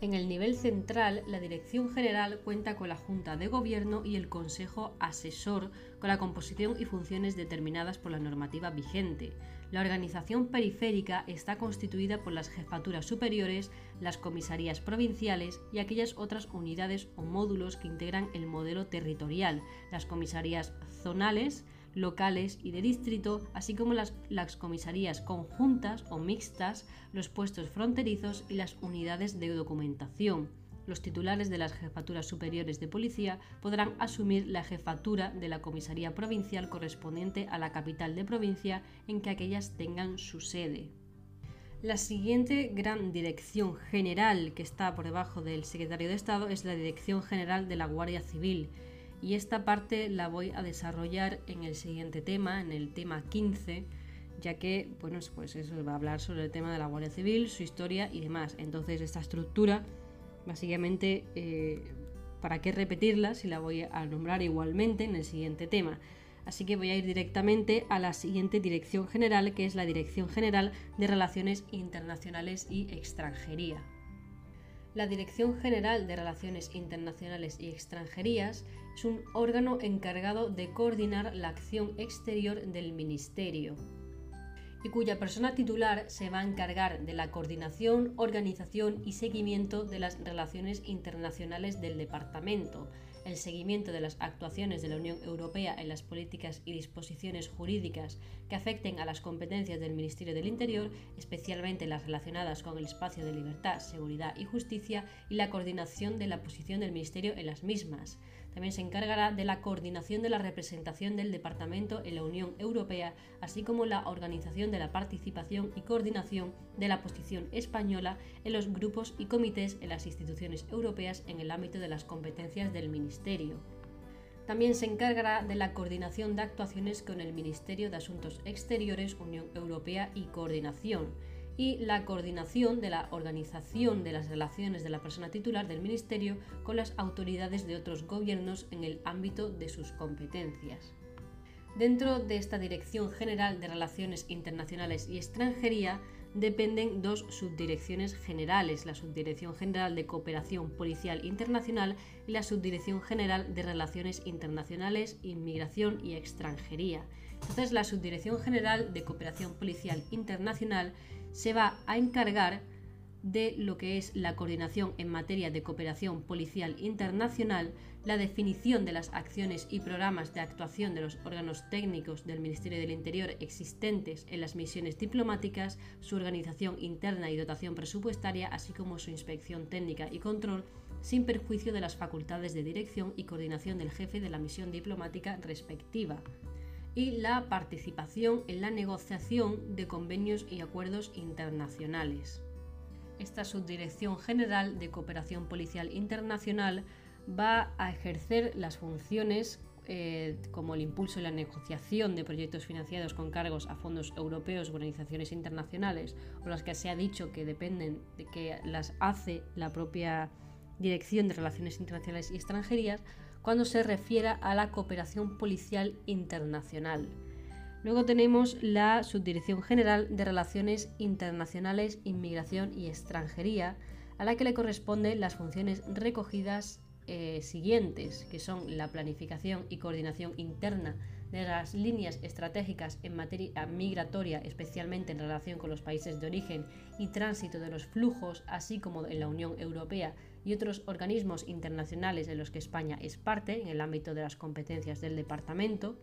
En el nivel central, la Dirección General cuenta con la Junta de Gobierno y el Consejo Asesor, con la composición y funciones determinadas por la normativa vigente. La organización periférica está constituida por las jefaturas superiores, las comisarías provinciales y aquellas otras unidades o módulos que integran el modelo territorial, las comisarías zonales, locales y de distrito, así como las, comisarías conjuntas o mixtas, los puestos fronterizos y las unidades de documentación los titulares de las jefaturas superiores de policía podrán asumir la jefatura de la comisaría provincial correspondiente a la capital de provincia en que aquellas tengan su sede. La siguiente gran dirección general que está por debajo del secretario de Estado es la Dirección General de la Guardia Civil. Y esta parte la voy a desarrollar en el siguiente tema, en el tema 15, ya que, bueno, pues eso va a hablar sobre el tema de la Guardia Civil, su historia y demás. Entonces, esta estructura Básicamente, eh, ¿para qué repetirla si la voy a nombrar igualmente en el siguiente tema? Así que voy a ir directamente a la siguiente dirección general, que es la Dirección General de Relaciones Internacionales y Extranjería. La Dirección General de Relaciones Internacionales y Extranjerías es un órgano encargado de coordinar la acción exterior del Ministerio, y cuya persona titular se va a encargar de la coordinación, organización y seguimiento de las relaciones internacionales del departamento, el seguimiento de las actuaciones de la Unión Europea en las políticas y disposiciones jurídicas que afecten a las competencias del Ministerio del Interior, especialmente las relacionadas con el espacio de libertad, seguridad y justicia, y la coordinación de la posición del Ministerio en las mismas. También se encargará de la coordinación de la representación del Departamento en la Unión Europea, así como la organización de la participación y coordinación de la posición española en los grupos y comités en las instituciones europeas en el ámbito de las competencias del Ministerio. También se encargará de la coordinación de actuaciones con el Ministerio de Asuntos Exteriores, Unión Europea y Coordinación, y la coordinación de la organización de las relaciones de la persona titular del Ministerio con las autoridades de otros gobiernos en el ámbito de sus competencias. Dentro de esta Dirección General de Relaciones Internacionales y Extranjería dependen dos subdirecciones generales, la Subdirección General de Cooperación Policial Internacional y la Subdirección General de Relaciones Internacionales, Inmigración y Extranjería. Entonces, la Subdirección General de Cooperación Policial Internacional se va a encargar de lo que es la coordinación en materia de cooperación policial internacional, la definición de las acciones y programas de actuación de los órganos técnicos del Ministerio del Interior existentes en las misiones diplomáticas, su organización interna y dotación presupuestaria, así como su inspección técnica y control, sin perjuicio de las facultades de dirección y coordinación del jefe de la misión diplomática respectiva y la participación en la negociación de convenios y acuerdos internacionales. Esta Subdirección General de Cooperación Policial Internacional va a ejercer las funciones eh, como el impulso y la negociación de proyectos financiados con cargos a fondos europeos, organizaciones internacionales, o las que se ha dicho que dependen de que las hace la propia Dirección de Relaciones Internacionales y Extranjerías, cuando se refiera a la cooperación policial internacional. Luego tenemos la Subdirección General de Relaciones Internacionales, Inmigración y Extranjería, a la que le corresponden las funciones recogidas eh, siguientes, que son la planificación y coordinación interna de las líneas estratégicas en materia migratoria, especialmente en relación con los países de origen y tránsito de los flujos, así como en la Unión Europea y otros organismos internacionales en los que España es parte, en el ámbito de las competencias del Departamento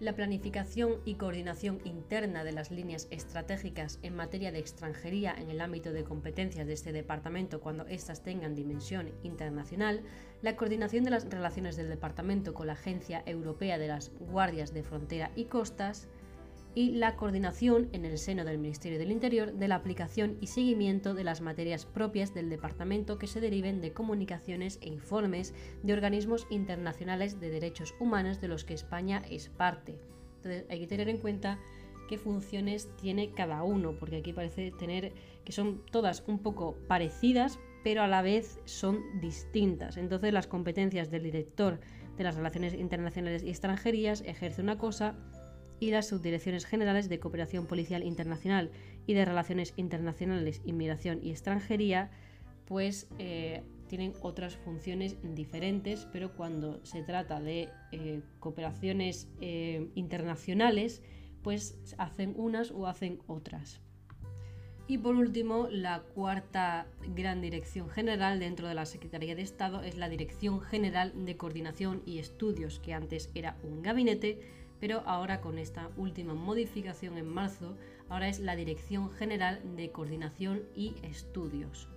la planificación y coordinación interna de las líneas estratégicas en materia de extranjería en el ámbito de competencias de este departamento cuando éstas tengan dimensión internacional, la coordinación de las relaciones del departamento con la Agencia Europea de las Guardias de Frontera y Costas, y la coordinación en el seno del Ministerio del Interior de la aplicación y seguimiento de las materias propias del departamento que se deriven de comunicaciones e informes de organismos internacionales de derechos humanos de los que España es parte. Entonces hay que tener en cuenta qué funciones tiene cada uno, porque aquí parece tener que son todas un poco parecidas, pero a la vez son distintas. Entonces las competencias del director de las relaciones internacionales y extranjerías ejerce una cosa y las subdirecciones generales de cooperación policial internacional y de relaciones internacionales, inmigración y extranjería, pues eh, tienen otras funciones diferentes, pero cuando se trata de eh, cooperaciones eh, internacionales, pues hacen unas o hacen otras. Y por último, la cuarta gran dirección general dentro de la Secretaría de Estado es la Dirección General de Coordinación y Estudios, que antes era un gabinete, pero ahora con esta última modificación en marzo, ahora es la Dirección General de Coordinación y Estudios.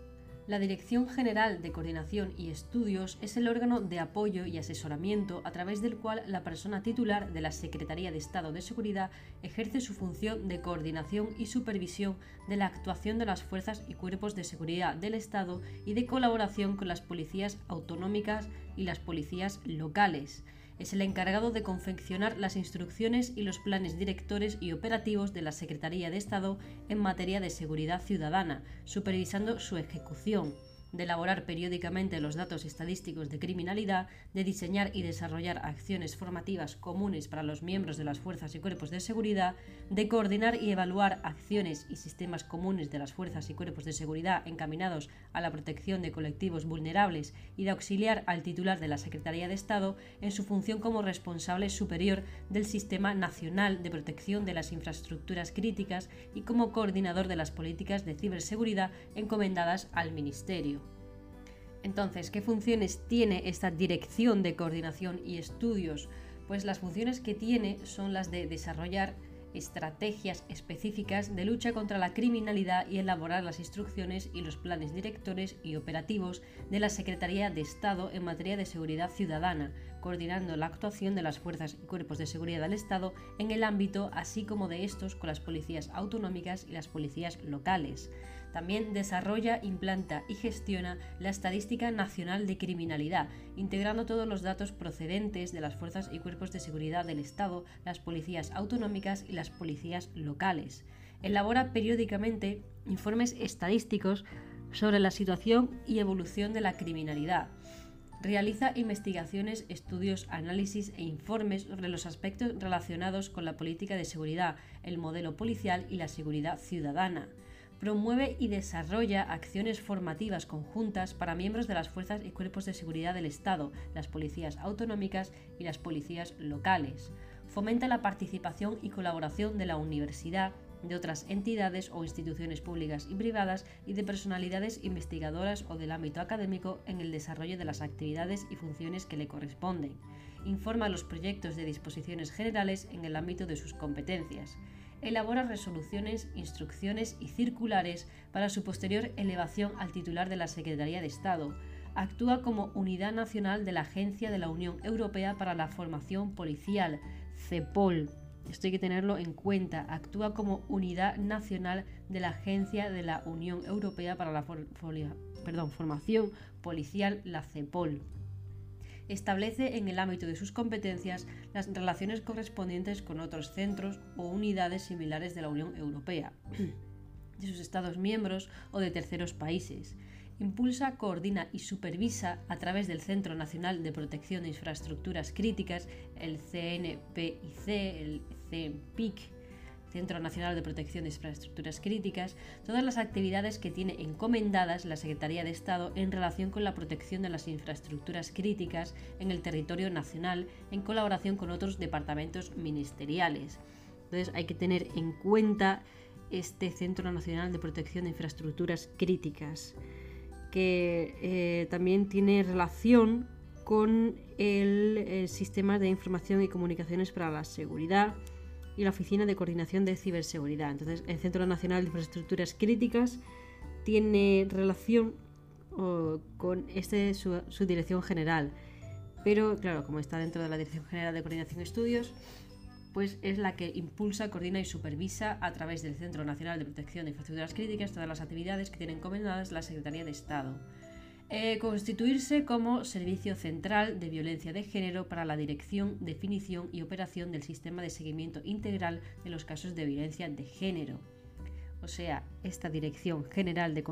La Dirección General de Coordinación y Estudios es el órgano de apoyo y asesoramiento a través del cual la persona titular de la Secretaría de Estado de Seguridad ejerce su función de coordinación y supervisión de la actuación de las fuerzas y cuerpos de seguridad del Estado y de colaboración con las policías autonómicas y las policías locales es el encargado de confeccionar las instrucciones y los planes directores y operativos de la Secretaría de Estado en materia de seguridad ciudadana, supervisando su ejecución de elaborar periódicamente los datos estadísticos de criminalidad, de diseñar y desarrollar acciones formativas comunes para los miembros de las fuerzas y cuerpos de seguridad, de coordinar y evaluar acciones y sistemas comunes de las fuerzas y cuerpos de seguridad encaminados a la protección de colectivos vulnerables y de auxiliar al titular de la Secretaría de Estado en su función como responsable superior del Sistema Nacional de Protección de las Infraestructuras Críticas y como coordinador de las políticas de ciberseguridad encomendadas al Ministerio. Entonces, ¿qué funciones tiene esta dirección de coordinación y estudios? Pues las funciones que tiene son las de desarrollar estrategias específicas de lucha contra la criminalidad y elaborar las instrucciones y los planes directores y operativos de la Secretaría de Estado en materia de seguridad ciudadana, coordinando la actuación de las fuerzas y cuerpos de seguridad del Estado en el ámbito así como de estos con las policías autonómicas y las policías locales. También desarrolla, implanta y gestiona la Estadística Nacional de Criminalidad, integrando todos los datos procedentes de las fuerzas y cuerpos de seguridad del Estado, las policías autonómicas y las policías locales. Elabora periódicamente informes estadísticos sobre la situación y evolución de la criminalidad. Realiza investigaciones, estudios, análisis e informes sobre los aspectos relacionados con la política de seguridad, el modelo policial y la seguridad ciudadana. Promueve y desarrolla acciones formativas conjuntas para miembros de las fuerzas y cuerpos de seguridad del Estado, las policías autonómicas y las policías locales. Fomenta la participación y colaboración de la universidad de otras entidades o instituciones públicas y privadas y de personalidades investigadoras o del ámbito académico en el desarrollo de las actividades y funciones que le corresponden. Informa los proyectos de disposiciones generales en el ámbito de sus competencias. Elabora resoluciones, instrucciones y circulares para su posterior elevación al titular de la Secretaría de Estado. Actúa como unidad nacional de la Agencia de la Unión Europea para la Formación Policial, CEPOL, esto hay que tenerlo en cuenta. Actúa como unidad nacional de la Agencia de la Unión Europea para la Formación Policial, la CEPOL. Establece en el ámbito de sus competencias las relaciones correspondientes con otros centros o unidades similares de la Unión Europea, de sus Estados miembros o de terceros países. Impulsa, coordina y supervisa a través del Centro Nacional de Protección de Infraestructuras Críticas, el CNPIC, el Centro Nacional de Protección de Infraestructuras Críticas, todas las actividades que tiene encomendadas la Secretaría de Estado en relación con la protección de las infraestructuras críticas en el territorio nacional en colaboración con otros departamentos ministeriales. Entonces hay que tener en cuenta este Centro Nacional de Protección de Infraestructuras Críticas que eh, también tiene relación con el, Sistema de Información y Comunicaciones para la Seguridad y la Oficina de Coordinación de Ciberseguridad. Entonces, el Centro Nacional de Infraestructuras Críticas tiene relación con este, su, dirección general. Pero, claro, como está dentro de la Dirección General de Coordinación de Estudios, pues es la que impulsa, coordina y supervisa a través del Centro Nacional de Protección de Infraestructuras Críticas todas las actividades que tienen encomendadas la Secretaría de Estado. Eh, constituirse como servicio central de violencia de género para la dirección, definición y operación del sistema de seguimiento integral de los casos de violencia de género. O sea, esta Dirección General de,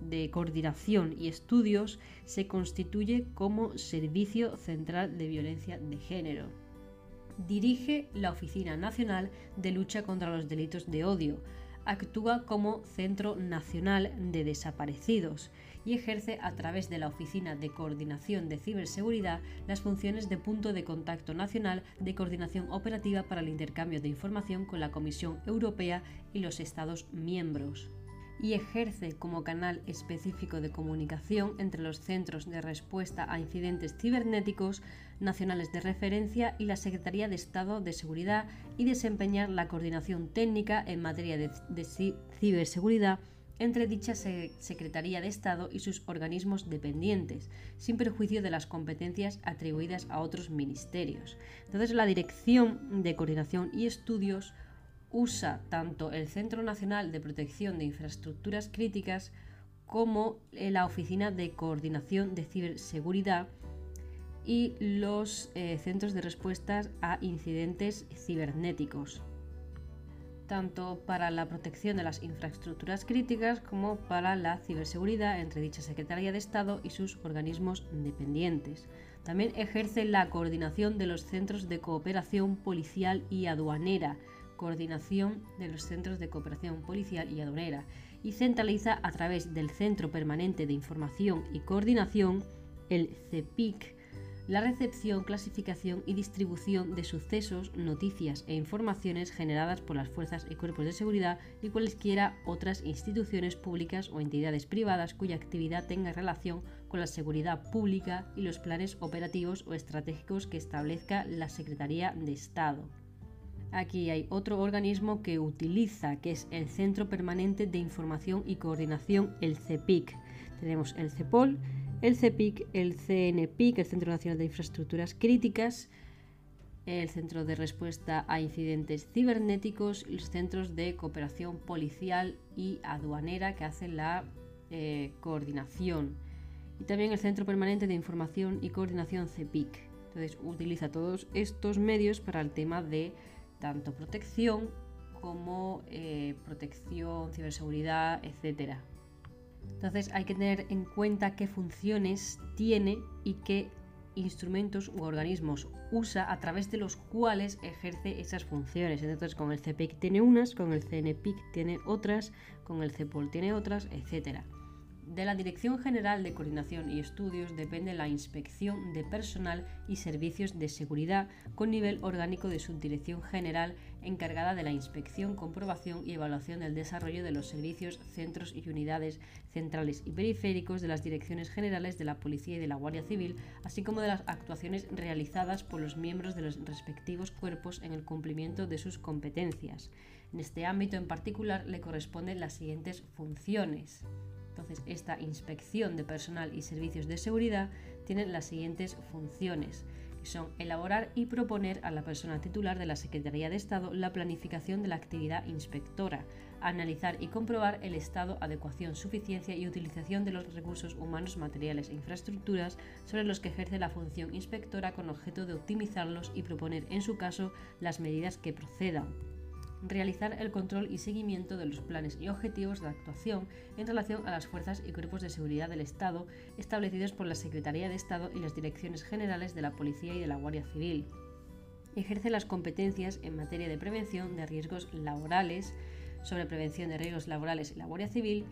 de Coordinación y Estudios se constituye como Servicio Central de Violencia de Género. Dirige la Oficina Nacional de Lucha contra los Delitos de Odio, actúa como Centro Nacional de Desaparecidos y ejerce a través de la Oficina de Coordinación de Ciberseguridad las funciones de punto de contacto nacional de coordinación operativa para el intercambio de información con la Comisión Europea y los Estados miembros. Y ejerce como canal específico de comunicación entre los centros de respuesta a incidentes cibernéticos nacionales de referencia y la Secretaría de Estado de Seguridad y desempeñar la coordinación técnica en materia de, ciberseguridad entre dicha Secretaría de Estado y sus organismos dependientes, sin perjuicio de las competencias atribuidas a otros ministerios. Entonces, la Dirección de Coordinación y Estudios usa tanto el Centro Nacional de Protección de Infraestructuras Críticas como la Oficina de Coordinación de Ciberseguridad y los eh, centros de respuestas a incidentes cibernéticos, tanto para la protección de las infraestructuras críticas como para la ciberseguridad entre dicha Secretaría de Estado y sus organismos dependientes. También ejerce la coordinación de los centros de cooperación policial y aduanera, coordinación de los centros de cooperación policial y aduanera y centraliza a través del Centro Permanente de Información y Coordinación, el CEPIC, la recepción, clasificación y distribución de sucesos, noticias e informaciones generadas por las fuerzas y cuerpos de seguridad y cualesquiera otras instituciones públicas o entidades privadas cuya actividad tenga relación con la seguridad pública y los planes operativos o estratégicos que establezca la Secretaría de Estado. Aquí hay otro organismo que utiliza, que es el Centro Permanente de Información y Coordinación, el CEPIC. Tenemos el CEPOL, el CEPIC, el CNPIC, el Centro Nacional de Infraestructuras Críticas, el Centro de Respuesta a Incidentes Cibernéticos los centros de cooperación policial y aduanera que hacen la eh, coordinación. Y también el Centro Permanente de Información y Coordinación CEPIC. Entonces utiliza todos estos medios para el tema de tanto protección como eh, protección, ciberseguridad, etc. Entonces hay que tener en cuenta qué funciones tiene y qué instrumentos u organismos usa a través de los cuales ejerce esas funciones. Entonces, con el CPIC tiene unas, con el CNPIC tiene otras, con el CEPOL tiene otras, etc. De la Dirección General de Coordinación y Estudios depende la inspección de personal y servicios de seguridad con nivel orgánico de Subdirección General encargada de la inspección, comprobación y evaluación del desarrollo de los servicios, centros y unidades centrales y periféricos de las direcciones generales de la Policía y de la Guardia Civil, así como de las actuaciones realizadas por los miembros de los respectivos cuerpos en el cumplimiento de sus competencias. En este ámbito en particular le corresponden las siguientes funciones. Entonces, esta inspección de personal y servicios de seguridad tiene las siguientes funciones, son elaborar y proponer a la persona titular de la Secretaría de Estado la planificación de la actividad inspectora, analizar y comprobar el estado, adecuación, suficiencia y utilización de los recursos humanos, materiales e infraestructuras sobre los que ejerce la función inspectora con objeto de optimizarlos y proponer, en su caso, las medidas que procedan realizar el control y seguimiento de los planes y objetivos de actuación en relación a las fuerzas y cuerpos de seguridad del Estado establecidos por la Secretaría de Estado y las Direcciones Generales de la Policía y de la Guardia Civil. Ejerce las competencias en materia de prevención de riesgos laborales, sobre prevención de riesgos laborales en la Guardia Civil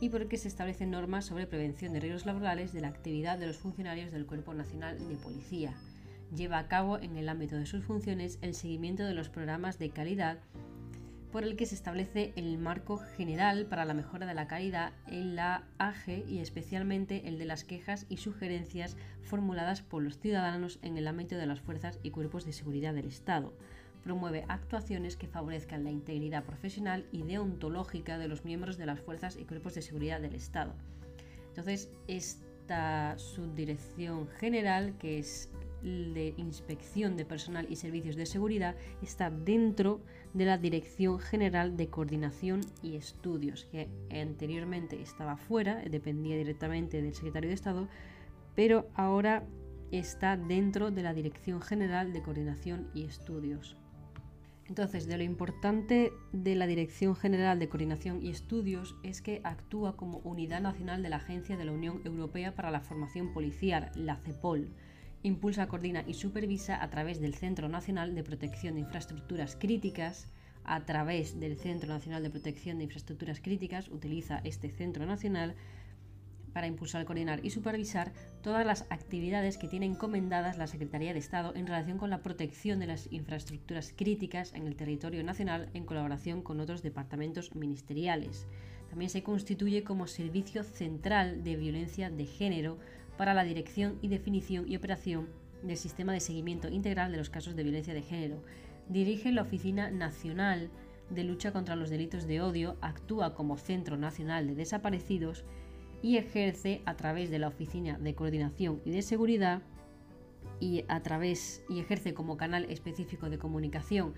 y porque se establecen normas sobre prevención de riesgos laborales de la actividad de los funcionarios del Cuerpo Nacional de Policía. Lleva a cabo en el ámbito de sus funciones el seguimiento de los programas de calidad por el que se establece el marco general para la mejora de la calidad en la AGE y especialmente el de las quejas y sugerencias formuladas por los ciudadanos en el ámbito de las fuerzas y cuerpos de seguridad del Estado. Promueve actuaciones que favorezcan la integridad profesional y deontológica de los miembros de las fuerzas y cuerpos de seguridad del Estado. Entonces, esta subdirección general, que es de inspección de personal y servicios de seguridad está dentro de la Dirección General de Coordinación y Estudios, que anteriormente estaba fuera, dependía directamente del Secretario de Estado, pero ahora está dentro de la Dirección General de Coordinación y Estudios. Entonces, de lo importante de la Dirección General de Coordinación y Estudios es que actúa como unidad nacional de la Agencia de la Unión Europea para la Formación Policial, la CEPOL impulsa, coordina y supervisa a través del Centro Nacional de Protección de Infraestructuras Críticas, a través del Centro Nacional de Protección de Infraestructuras Críticas, utiliza este Centro Nacional para impulsar, coordinar y supervisar todas las actividades que tiene encomendadas la Secretaría de Estado en relación con la protección de las infraestructuras críticas en el territorio nacional en colaboración con otros departamentos ministeriales. También se constituye como Servicio Central de Violencia de Género para la dirección y definición y operación del sistema de seguimiento integral de los casos de violencia de género. Dirige la Oficina Nacional de Lucha contra los Delitos de Odio, actúa como Centro Nacional de Desaparecidos y ejerce a través de la Oficina de Coordinación y de Seguridad y a través y ejerce como canal específico de comunicación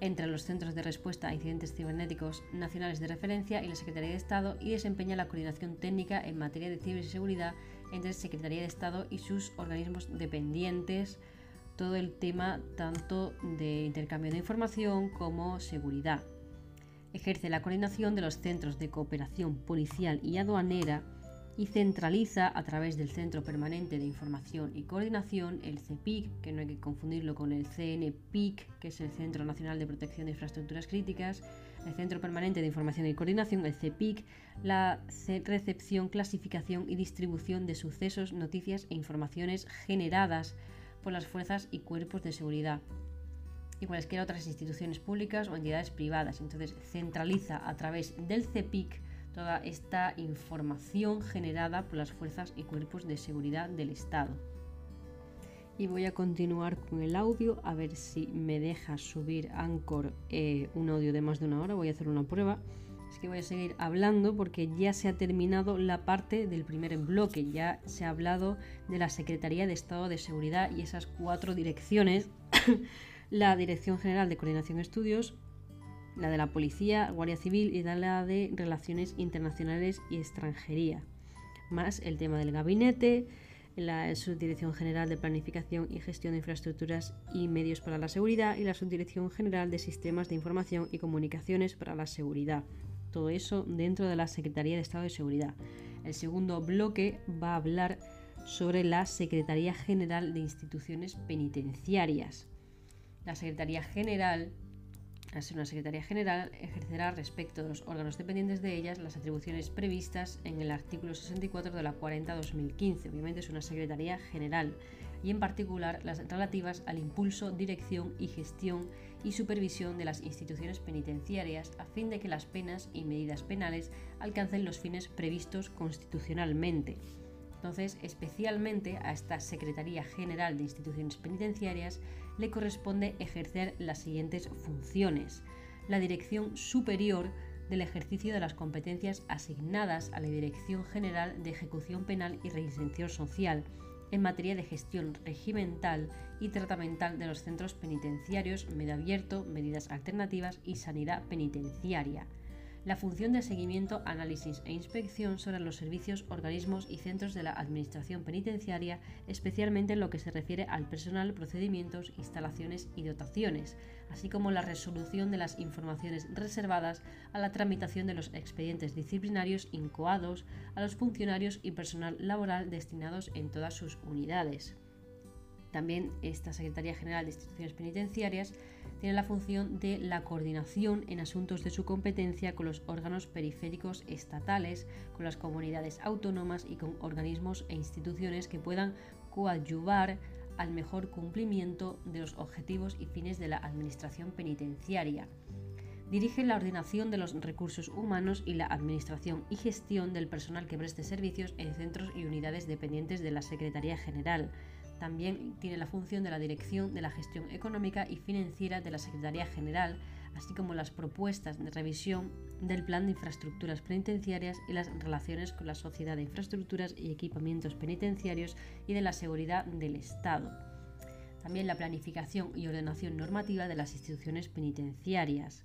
entre los Centros de Respuesta a Incidentes Cibernéticos Nacionales de Referencia y la Secretaría de Estado y desempeña la coordinación técnica en materia de ciberseguridad entre Secretaría de Estado y sus organismos dependientes, todo el tema tanto de intercambio de información como seguridad. Ejerce la coordinación de los centros de cooperación policial y aduanera y centraliza a través del Centro Permanente de Información y Coordinación, el CEPIC, que no hay que confundirlo con el CNPIC, que es el Centro Nacional de Protección de Infraestructuras Críticas, el Centro Permanente de Información y Coordinación, el CEPIC, la recepción, clasificación y distribución de sucesos, noticias e informaciones generadas por las fuerzas y cuerpos de seguridad y cualesquiera otras instituciones públicas o entidades privadas. Entonces centraliza a través del CEPIC toda esta información generada por las fuerzas y cuerpos de seguridad del Estado. Y voy a continuar con el audio a ver si me deja subir Anchor eh, un audio de más de una hora. Voy a hacer una prueba. Es que voy a seguir hablando porque ya se ha terminado la parte del primer bloque. Ya se ha hablado de la Secretaría de Estado de Seguridad y esas cuatro direcciones. la Dirección General de Coordinación Estudios, la de la Policía, Guardia Civil y la de Relaciones Internacionales y Extranjería, más el tema del gabinete, la Subdirección General de Planificación y Gestión de Infraestructuras y Medios para la Seguridad y la Subdirección General de Sistemas de Información y Comunicaciones para la Seguridad. Todo eso dentro de la Secretaría de Estado de Seguridad. El segundo bloque va a hablar sobre la Secretaría General de Instituciones Penitenciarias. La Secretaría General al ser una Secretaría General, ejercerá respecto de los órganos dependientes de ellas las atribuciones previstas en el artículo 64 de la 40-2015. Obviamente es una Secretaría General y en particular las relativas al impulso, dirección y gestión y supervisión de las instituciones penitenciarias a fin de que las penas y medidas penales alcancen los fines previstos constitucionalmente. Entonces, especialmente a esta Secretaría General de Instituciones Penitenciarias le corresponde ejercer las siguientes funciones. La dirección superior del ejercicio de las competencias asignadas a la Dirección General de Ejecución Penal y Reinserción Social en materia de gestión regimental y tratamental de los centros penitenciarios, medio abierto, medidas alternativas y sanidad penitenciaria la función de seguimiento, análisis e inspección sobre los servicios, organismos y centros de la Administración penitenciaria, especialmente en lo que se refiere al personal, procedimientos, instalaciones y dotaciones, así como la resolución de las informaciones reservadas a la tramitación de los expedientes disciplinarios incoados a los funcionarios y personal laboral destinados en todas sus unidades. También esta Secretaría General de Instituciones Penitenciarias tiene la función de la coordinación en asuntos de su competencia con los órganos periféricos estatales, con las comunidades autónomas y con organismos e instituciones que puedan coadyuvar al mejor cumplimiento de los objetivos y fines de la Administración penitenciaria. Dirige la ordenación de los recursos humanos y la administración y gestión del personal que preste servicios en centros y unidades dependientes de la Secretaría General también tiene la función de la dirección de la gestión económica y financiera de la Secretaría General, así como las propuestas de revisión del Plan de Infraestructuras Penitenciarias y las relaciones con la Sociedad de Infraestructuras y Equipamientos Penitenciarios y de la Seguridad del Estado. También la planificación y ordenación normativa de las instituciones penitenciarias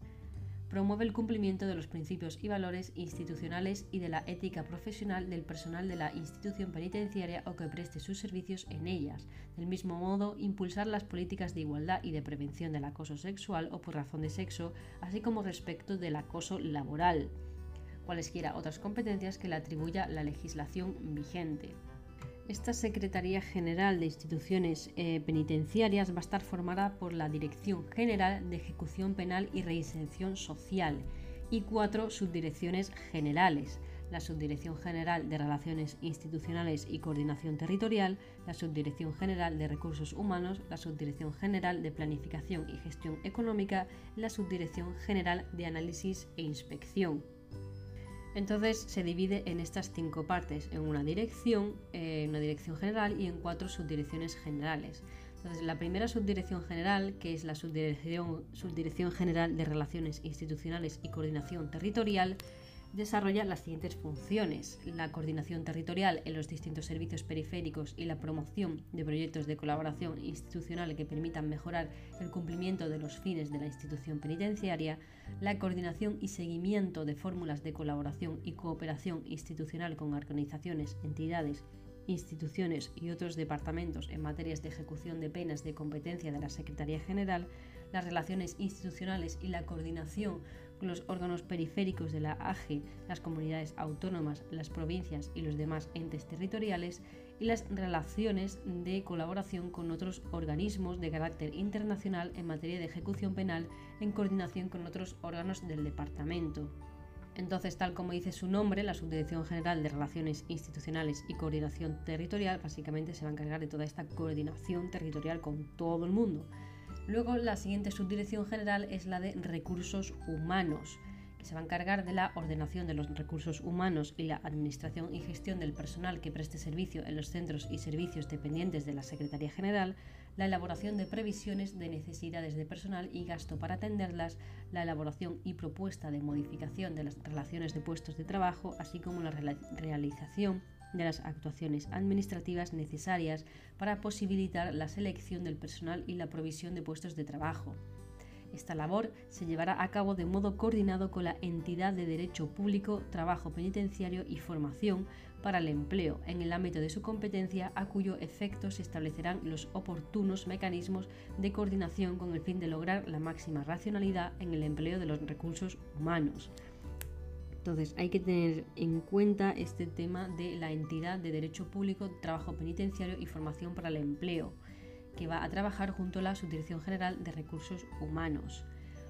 promueve el cumplimiento de los principios y valores institucionales y de la ética profesional del personal de la institución penitenciaria o que preste sus servicios en ellas. Del mismo modo, impulsar las políticas de igualdad y de prevención del acoso sexual o por razón de sexo, así como respecto del acoso laboral. Cualesquiera otras competencias que le atribuya la legislación vigente. Esta Secretaría General de Instituciones eh, Penitenciarias va a estar formada por la Dirección General de Ejecución Penal y Reinserción Social y cuatro subdirecciones generales. La Subdirección General de Relaciones Institucionales y Coordinación Territorial, la Subdirección General de Recursos Humanos, la Subdirección General de Planificación y Gestión Económica, la Subdirección General de Análisis e Inspección. Entonces se divide en estas cinco partes, en una dirección, en una dirección general y en cuatro subdirecciones generales. Entonces la primera subdirección general, que es la subdirección, subdirección general de Relaciones Institucionales y Coordinación Territorial, desarrolla las siguientes funciones, la coordinación territorial en los distintos servicios periféricos y la promoción de proyectos de colaboración institucional que permitan mejorar el cumplimiento de los fines de la institución penitenciaria, la coordinación y seguimiento de fórmulas de colaboración y cooperación institucional con organizaciones, entidades, instituciones y otros departamentos en materias de ejecución de penas de competencia de la Secretaría General, las relaciones institucionales y la coordinación los órganos periféricos de la AGE, las comunidades autónomas, las provincias y los demás entes territoriales, y las relaciones de colaboración con otros organismos de carácter internacional en materia de ejecución penal en coordinación con otros órganos del departamento. Entonces, tal como dice su nombre, la Subdirección General de Relaciones Institucionales y Coordinación Territorial básicamente se va a encargar de toda esta coordinación territorial con todo el mundo. Luego la siguiente subdirección general es la de recursos humanos, que se va a encargar de la ordenación de los recursos humanos y la administración y gestión del personal que preste servicio en los centros y servicios dependientes de la Secretaría General, la elaboración de previsiones de necesidades de personal y gasto para atenderlas, la elaboración y propuesta de modificación de las relaciones de puestos de trabajo, así como la realización de las actuaciones administrativas necesarias para posibilitar la selección del personal y la provisión de puestos de trabajo. Esta labor se llevará a cabo de modo coordinado con la entidad de Derecho Público, Trabajo Penitenciario y Formación para el Empleo en el ámbito de su competencia, a cuyo efecto se establecerán los oportunos mecanismos de coordinación con el fin de lograr la máxima racionalidad en el empleo de los recursos humanos. Entonces hay que tener en cuenta este tema de la entidad de Derecho Público, Trabajo Penitenciario y Formación para el Empleo, que va a trabajar junto a la Subdirección General de Recursos Humanos.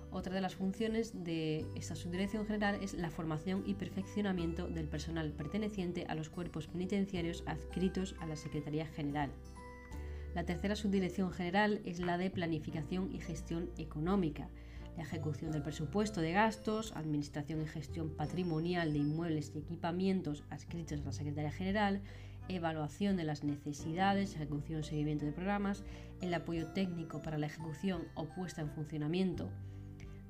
Otra de las funciones de esta subdirección general es la formación y perfeccionamiento del personal perteneciente a los cuerpos penitenciarios adscritos a la Secretaría General. La tercera subdirección general es la de planificación y gestión económica, la ejecución del presupuesto de gastos, administración y gestión patrimonial de inmuebles y equipamientos adscritos a la Secretaría General, evaluación de las necesidades, ejecución y seguimiento de programas, el apoyo técnico para la ejecución o puesta en funcionamiento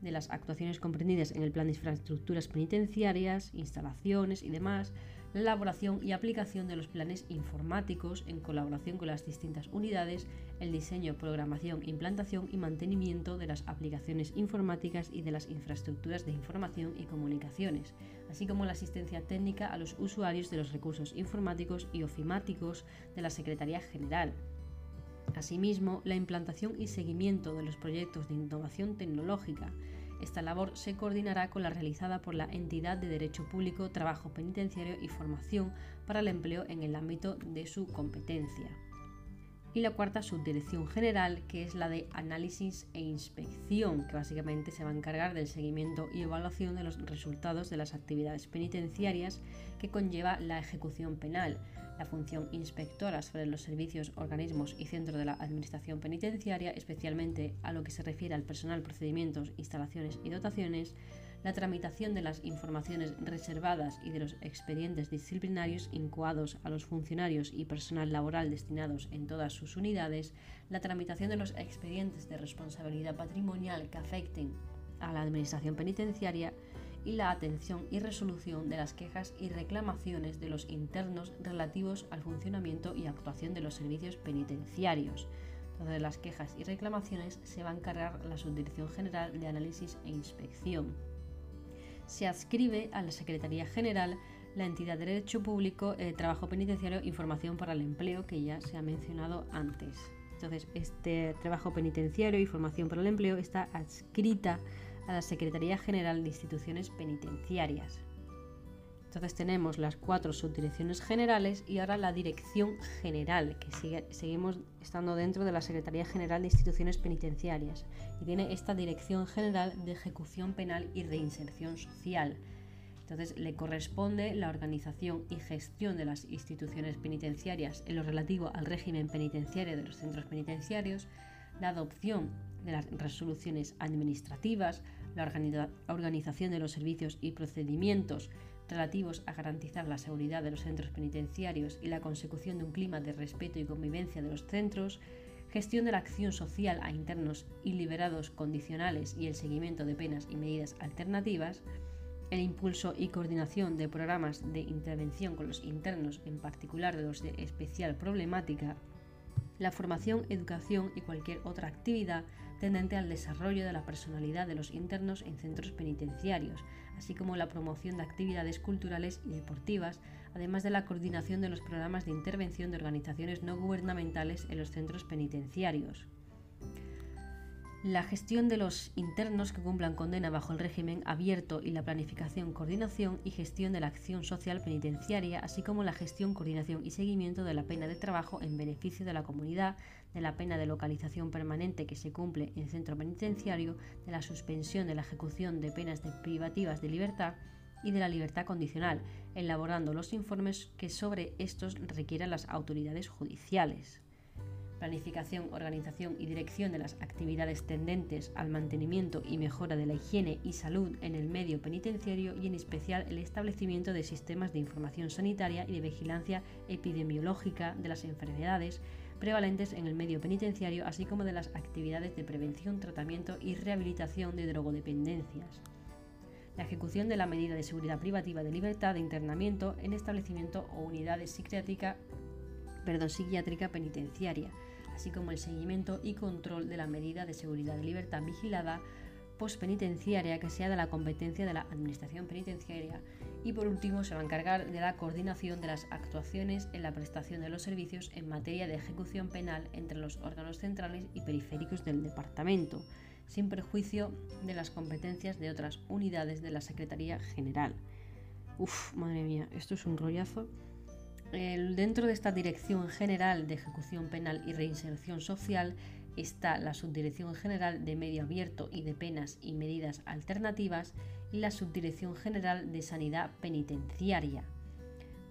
de las actuaciones comprendidas en el plan de infraestructuras penitenciarias, instalaciones y demás, la elaboración y aplicación de los planes informáticos en colaboración con las distintas unidades, el diseño, programación, implantación y mantenimiento de las aplicaciones informáticas y de las infraestructuras de información y comunicaciones, así como la asistencia técnica a los usuarios de los recursos informáticos y ofimáticos de la Secretaría General. Asimismo, la implantación y seguimiento de los proyectos de innovación tecnológica, esta labor se coordinará con la realizada por la entidad de Derecho Público, Trabajo Penitenciario y Formación para el empleo en el ámbito de su competencia. Y la cuarta subdirección general, que es la de análisis e inspección, que básicamente se va a encargar del seguimiento y evaluación de los resultados de las actividades penitenciarias que conlleva la ejecución penal, la función inspectora sobre los servicios, organismos y centros de la Administración Penitenciaria, especialmente a lo que se refiere al personal, procedimientos, instalaciones y dotaciones, la tramitación de las informaciones reservadas y de los expedientes disciplinarios incoados a los funcionarios y personal laboral destinados en todas sus unidades, la tramitación de los expedientes de responsabilidad patrimonial que afecten a la Administración Penitenciaria, y la atención y resolución de las quejas y reclamaciones de los internos relativos al funcionamiento y actuación de los servicios penitenciarios. Todas las quejas y reclamaciones se va a encargar la Subdirección General de Análisis e Inspección. Se adscribe a la Secretaría General la entidad de Derecho Público, eh, Trabajo Penitenciario, Información para el Empleo, que ya se ha mencionado antes. Entonces, este trabajo penitenciario y formación para el empleo está adscrita a la Secretaría General de Instituciones Penitenciarias. Entonces tenemos las cuatro subdirecciones generales y ahora la Dirección General, que seguimos estando dentro de la Secretaría General de Instituciones Penitenciarias. Y tiene esta Dirección General de Ejecución Penal y Reinserción Social. Entonces le corresponde la organización y gestión de las instituciones penitenciarias en lo relativo al régimen penitenciario de los centros penitenciarios, la adopción de las resoluciones administrativas, la organización de los servicios y procedimientos relativos a garantizar la seguridad de los centros penitenciarios y la consecución de un clima de respeto y convivencia de los centros, gestión de la acción social a internos y liberados condicionales y el seguimiento de penas y medidas alternativas, el impulso y coordinación de programas de intervención con los internos, en particular de los de especial problemática, la formación, educación y cualquier otra actividad tendente al desarrollo de la personalidad de los internos en centros penitenciarios, así como la promoción de actividades culturales y deportivas, además de la coordinación de los programas de intervención de organizaciones no gubernamentales en los centros penitenciarios la gestión de los internos que cumplan condena bajo el régimen abierto y la planificación, coordinación y gestión de la acción social penitenciaria, así como la gestión, coordinación y seguimiento de la pena de trabajo en beneficio de la comunidad, de la pena de localización permanente que se cumple en centro penitenciario, de la suspensión de la ejecución de penas privativas de libertad y de la libertad condicional, elaborando los informes que sobre estos requieran las autoridades judiciales planificación, organización y dirección de las actividades tendentes al mantenimiento y mejora de la higiene y salud en el medio penitenciario y en especial el establecimiento de sistemas de información sanitaria y de vigilancia epidemiológica de las enfermedades prevalentes en el medio penitenciario, así como de las actividades de prevención, tratamiento y rehabilitación de drogodependencias. La ejecución de la medida de seguridad privativa de libertad de internamiento en establecimiento o unidades psiquiátrica, perdón, psiquiátrica penitenciaria, así como el seguimiento y control de la medida de seguridad de libertad vigilada postpenitenciaria que sea de la competencia de la Administración Penitenciaria y por último se va a encargar de la coordinación de las actuaciones en la prestación de los servicios en materia de ejecución penal entre los órganos centrales y periféricos del Departamento, sin perjuicio de las competencias de otras unidades de la Secretaría General. Uf, madre mía, esto es un rollazo. Dentro de esta Dirección General de Ejecución Penal y Reinserción Social está la Subdirección General de Medio Abierto y de Penas y Medidas Alternativas y la Subdirección General de Sanidad Penitenciaria.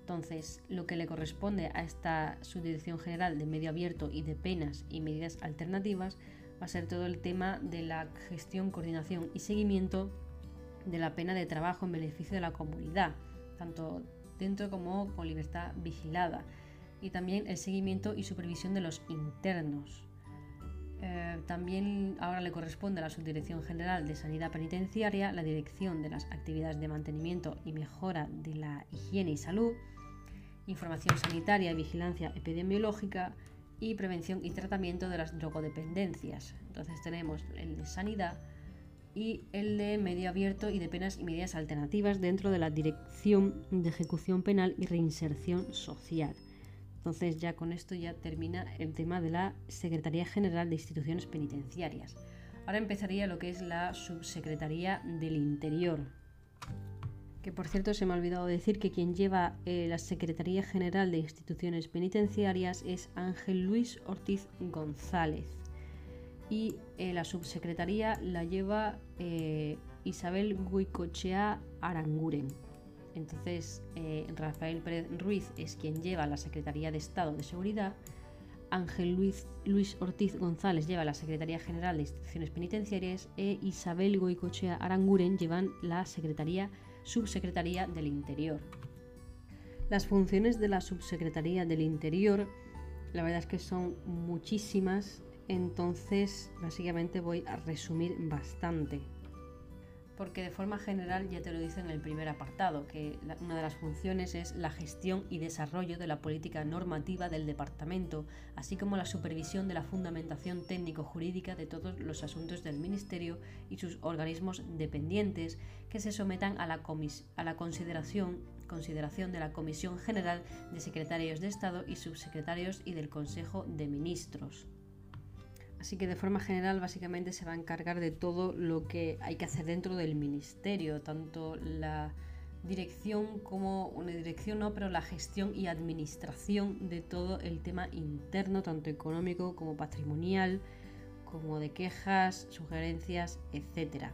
Entonces, lo que le corresponde a esta Subdirección General de Medio Abierto y de Penas y Medidas Alternativas va a ser todo el tema de la gestión, coordinación y seguimiento de la pena de trabajo en beneficio de la comunidad, tanto dentro como con libertad vigilada, y también el seguimiento y supervisión de los internos. Eh, también ahora le corresponde a la Subdirección General de Sanidad Penitenciaria la dirección de las actividades de mantenimiento y mejora de la higiene y salud, información sanitaria y vigilancia epidemiológica y prevención y tratamiento de las drogodependencias. Entonces tenemos el de sanidad y el de medio abierto y de penas y medidas alternativas dentro de la Dirección de Ejecución Penal y Reinserción Social. Entonces ya con esto ya termina el tema de la Secretaría General de Instituciones Penitenciarias. Ahora empezaría lo que es la Subsecretaría del Interior. Que por cierto se me ha olvidado decir que quien lleva eh, la Secretaría General de Instituciones Penitenciarias es Ángel Luis Ortiz González. Y eh, la subsecretaría la lleva eh, Isabel Guicochea Aranguren. Entonces, eh, Rafael Pérez Ruiz es quien lleva la Secretaría de Estado de Seguridad, Ángel Luis, Luis Ortiz González lleva la Secretaría General de Instituciones Penitenciarias e Isabel Goicochea Aranguren llevan la Secretaría Subsecretaría del Interior. Las funciones de la Subsecretaría del Interior, la verdad es que son muchísimas, entonces básicamente voy a resumir bastante porque de forma general ya te lo dice en el primer apartado, que una de las funciones es la gestión y desarrollo de la política normativa del departamento, así como la supervisión de la fundamentación técnico-jurídica de todos los asuntos del Ministerio y sus organismos dependientes que se sometan a la, a la consideración, consideración de la Comisión General de Secretarios de Estado y Subsecretarios y del Consejo de Ministros. Así que de forma general básicamente se va a encargar de todo lo que hay que hacer dentro del ministerio, tanto la dirección como una dirección no, pero la gestión y administración de todo el tema interno, tanto económico como patrimonial, como de quejas, sugerencias, etc.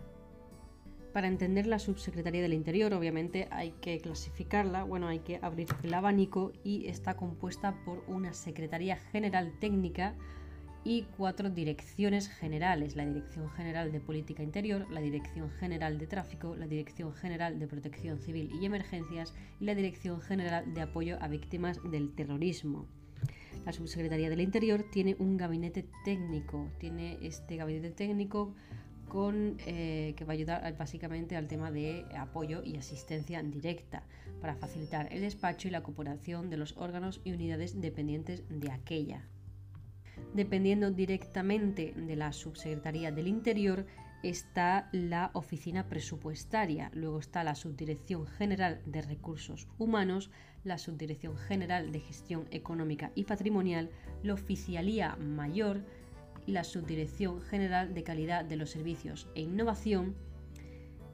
Para entender la subsecretaría del Interior, obviamente hay que clasificarla, bueno, hay que abrir el abanico y está compuesta por una Secretaría General Técnica, y cuatro direcciones generales, la Dirección General de Política Interior, la Dirección General de Tráfico, la Dirección General de Protección Civil y Emergencias y la Dirección General de Apoyo a Víctimas del Terrorismo. La Subsecretaría del Interior tiene un gabinete técnico, tiene este gabinete técnico con, eh, que va a ayudar básicamente al tema de apoyo y asistencia directa para facilitar el despacho y la cooperación de los órganos y unidades dependientes de aquella dependiendo directamente de la Subsecretaría del Interior, está la Oficina Presupuestaria, luego está la Subdirección General de Recursos Humanos, la Subdirección General de Gestión Económica y Patrimonial, la Oficialía Mayor, la Subdirección General de Calidad de los Servicios e Innovación,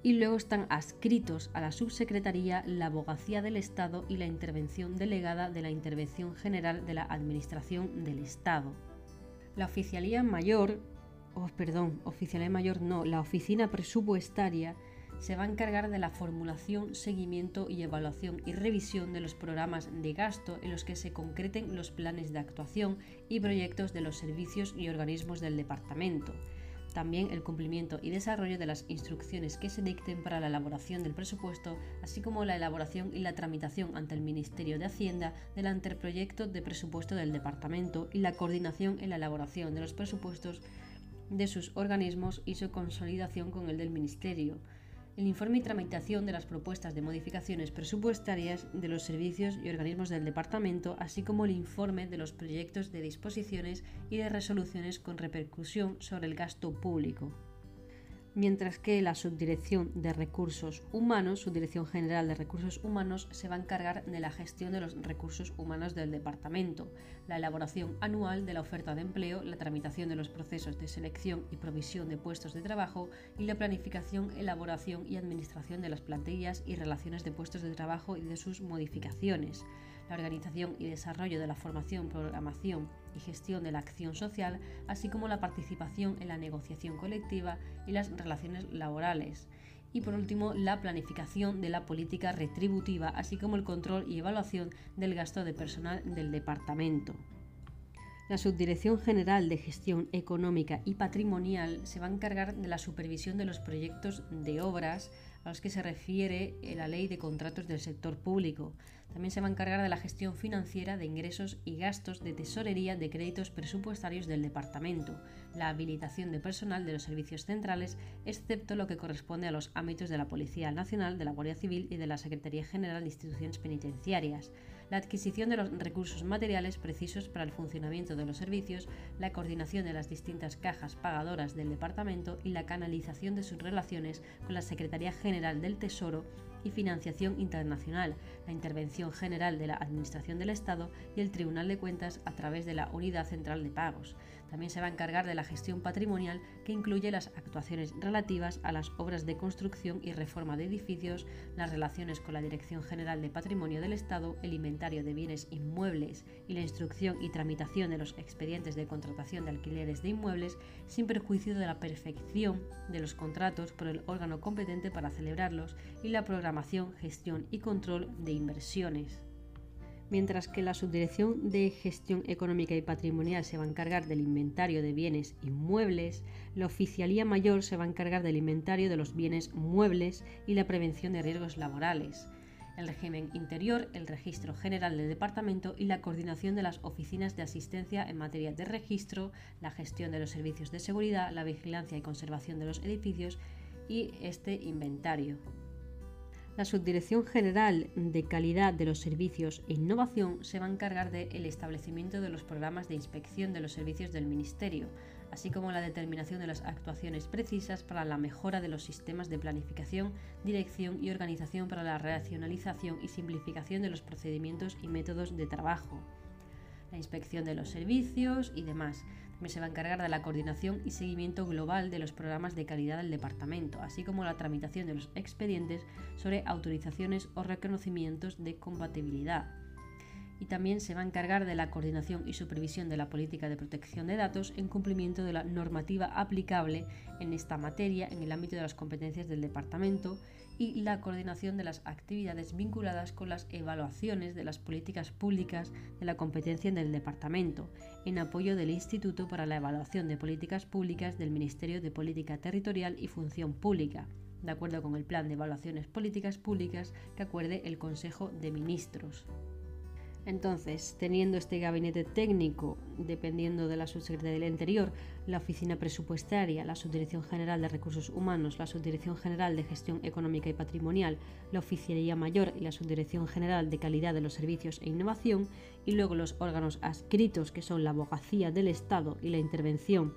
y luego están adscritos a la subsecretaría la Abogacía del Estado y la Intervención Delegada de la Intervención General de la Administración del Estado. La oficialía mayor, perdón, oficialía mayor no, la oficina presupuestaria se va a encargar de la formulación, seguimiento y evaluación y revisión de los programas de gasto en los que se concreten los planes de actuación y proyectos de los servicios y organismos del departamento también el cumplimiento y desarrollo de las instrucciones que se dicten para la elaboración del presupuesto, así como la elaboración y la tramitación ante el Ministerio de Hacienda del anteproyecto de presupuesto del Departamento y la coordinación en la elaboración de los presupuestos de sus organismos y su consolidación con el del Ministerio el informe y tramitación de las propuestas de modificaciones presupuestarias de los servicios y organismos del Departamento, así como el informe de los proyectos de disposiciones y de resoluciones con repercusión sobre el gasto público. Mientras que la Subdirección de Recursos Humanos, Subdirección General de Recursos Humanos, se va a encargar de la gestión de los recursos humanos del departamento, la elaboración anual de la oferta de empleo, la tramitación de los procesos de selección y provisión de puestos de trabajo y la planificación, elaboración y administración de las plantillas y relaciones de puestos de trabajo y de sus modificaciones. La organización y desarrollo de la formación, programación y gestión de la acción social, así como la participación en la negociación colectiva y las relaciones laborales. Y por último, la planificación de la política retributiva, así como el control y evaluación del gasto de personal del departamento. La Subdirección General de Gestión Económica y Patrimonial se va a encargar de la supervisión de los proyectos de obras a los que se refiere la Ley de Contratos del Sector Público, también se va a encargar de la gestión financiera de ingresos y gastos de tesorería de créditos presupuestarios del departamento, la habilitación de personal de los servicios centrales, excepto lo que corresponde a los ámbitos de la Policía Nacional, de la Guardia Civil y de la Secretaría General de Instituciones Penitenciarias, la adquisición de los recursos materiales precisos para el funcionamiento de los servicios, la coordinación de las distintas cajas pagadoras del departamento y la canalización de sus relaciones con la Secretaría General del Tesoro y financiación internacional, la intervención general de la Administración del Estado y el Tribunal de Cuentas a través de la Unidad Central de Pagos. También se va a encargar de la gestión patrimonial que incluye las actuaciones relativas a las obras de construcción y reforma de edificios, las relaciones con la Dirección General de Patrimonio del Estado, el inventario de bienes inmuebles y la instrucción y tramitación de los expedientes de contratación de alquileres de inmuebles sin perjuicio de la perfección de los contratos por el órgano competente para celebrarlos y la programación, gestión y control de inversiones mientras que la Subdirección de Gestión Económica y Patrimonial se va a encargar del inventario de bienes inmuebles, la Oficialía Mayor se va a encargar del inventario de los bienes muebles y la prevención de riesgos laborales, el régimen interior, el registro general del departamento y la coordinación de las oficinas de asistencia en materia de registro, la gestión de los servicios de seguridad, la vigilancia y conservación de los edificios y este inventario. La Subdirección General de Calidad de los Servicios e Innovación se va a encargar del establecimiento de los programas de inspección de los servicios del Ministerio, así como la determinación de las actuaciones precisas para la mejora de los sistemas de planificación, dirección y organización para la racionalización y simplificación de los procedimientos y métodos de trabajo, la inspección de los servicios y demás se va a encargar de la coordinación y seguimiento global de los programas de calidad del departamento, así como la tramitación de los expedientes sobre autorizaciones o reconocimientos de compatibilidad. Y también se va a encargar de la coordinación y supervisión de la política de protección de datos en cumplimiento de la normativa aplicable en esta materia en el ámbito de las competencias del departamento y la coordinación de las actividades vinculadas con las evaluaciones de las políticas públicas de la competencia del departamento, en apoyo del Instituto para la Evaluación de Políticas Públicas del Ministerio de Política Territorial y Función Pública, de acuerdo con el Plan de Evaluaciones Políticas Públicas que acuerde el Consejo de Ministros. Entonces, teniendo este gabinete técnico, dependiendo de la subsecretaría del Interior, la Oficina Presupuestaria, la Subdirección General de Recursos Humanos, la Subdirección General de Gestión Económica y Patrimonial, la Oficialía Mayor y la Subdirección General de Calidad de los Servicios e Innovación, y luego los órganos adscritos, que son la Abogacía del Estado y la intervención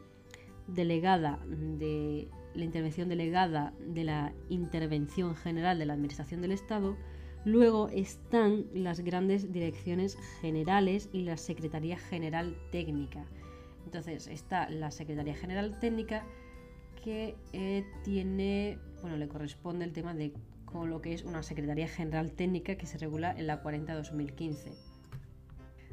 delegada de la intervención delegada de la Intervención General de la Administración del Estado, Luego están las grandes direcciones generales y la Secretaría General Técnica. Entonces está la Secretaría General Técnica que eh, tiene, bueno, le corresponde el tema de con lo que es una Secretaría General Técnica que se regula en la 40-2015.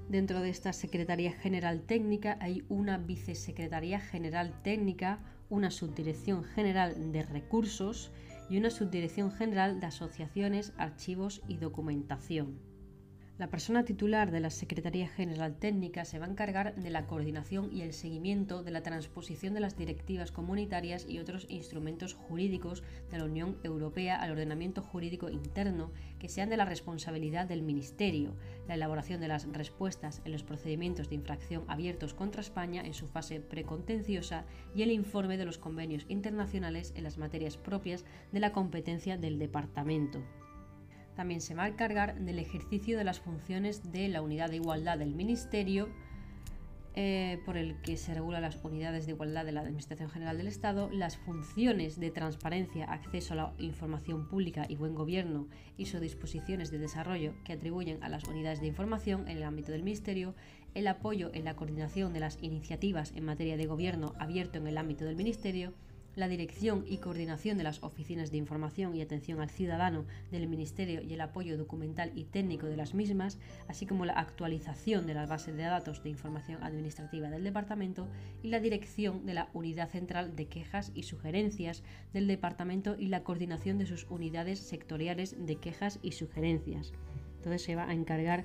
Dentro de esta Secretaría General Técnica hay una Vicesecretaría General Técnica, una Subdirección General de Recursos y una Subdirección General de Asociaciones, Archivos y Documentación. La persona titular de la Secretaría General Técnica se va a encargar de la coordinación y el seguimiento de la transposición de las directivas comunitarias y otros instrumentos jurídicos de la Unión Europea al ordenamiento jurídico interno que sean de la responsabilidad del Ministerio, la elaboración de las respuestas en los procedimientos de infracción abiertos contra España en su fase precontenciosa y el informe de los convenios internacionales en las materias propias de la competencia del Departamento. También se va a encargar del ejercicio de las funciones de la Unidad de Igualdad del Ministerio, eh, por el que se regula las unidades de igualdad de la Administración General del Estado, las funciones de transparencia, acceso a la información pública y buen gobierno y sus disposiciones de desarrollo que atribuyen a las unidades de información en el ámbito del Ministerio, el apoyo en la coordinación de las iniciativas en materia de gobierno abierto en el ámbito del Ministerio, la dirección y coordinación de las oficinas de información y atención al ciudadano del Ministerio y el apoyo documental y técnico de las mismas, así como la actualización de las bases de datos de información administrativa del Departamento y la dirección de la Unidad Central de Quejas y Sugerencias del Departamento y la coordinación de sus unidades sectoriales de quejas y sugerencias. Entonces se va a encargar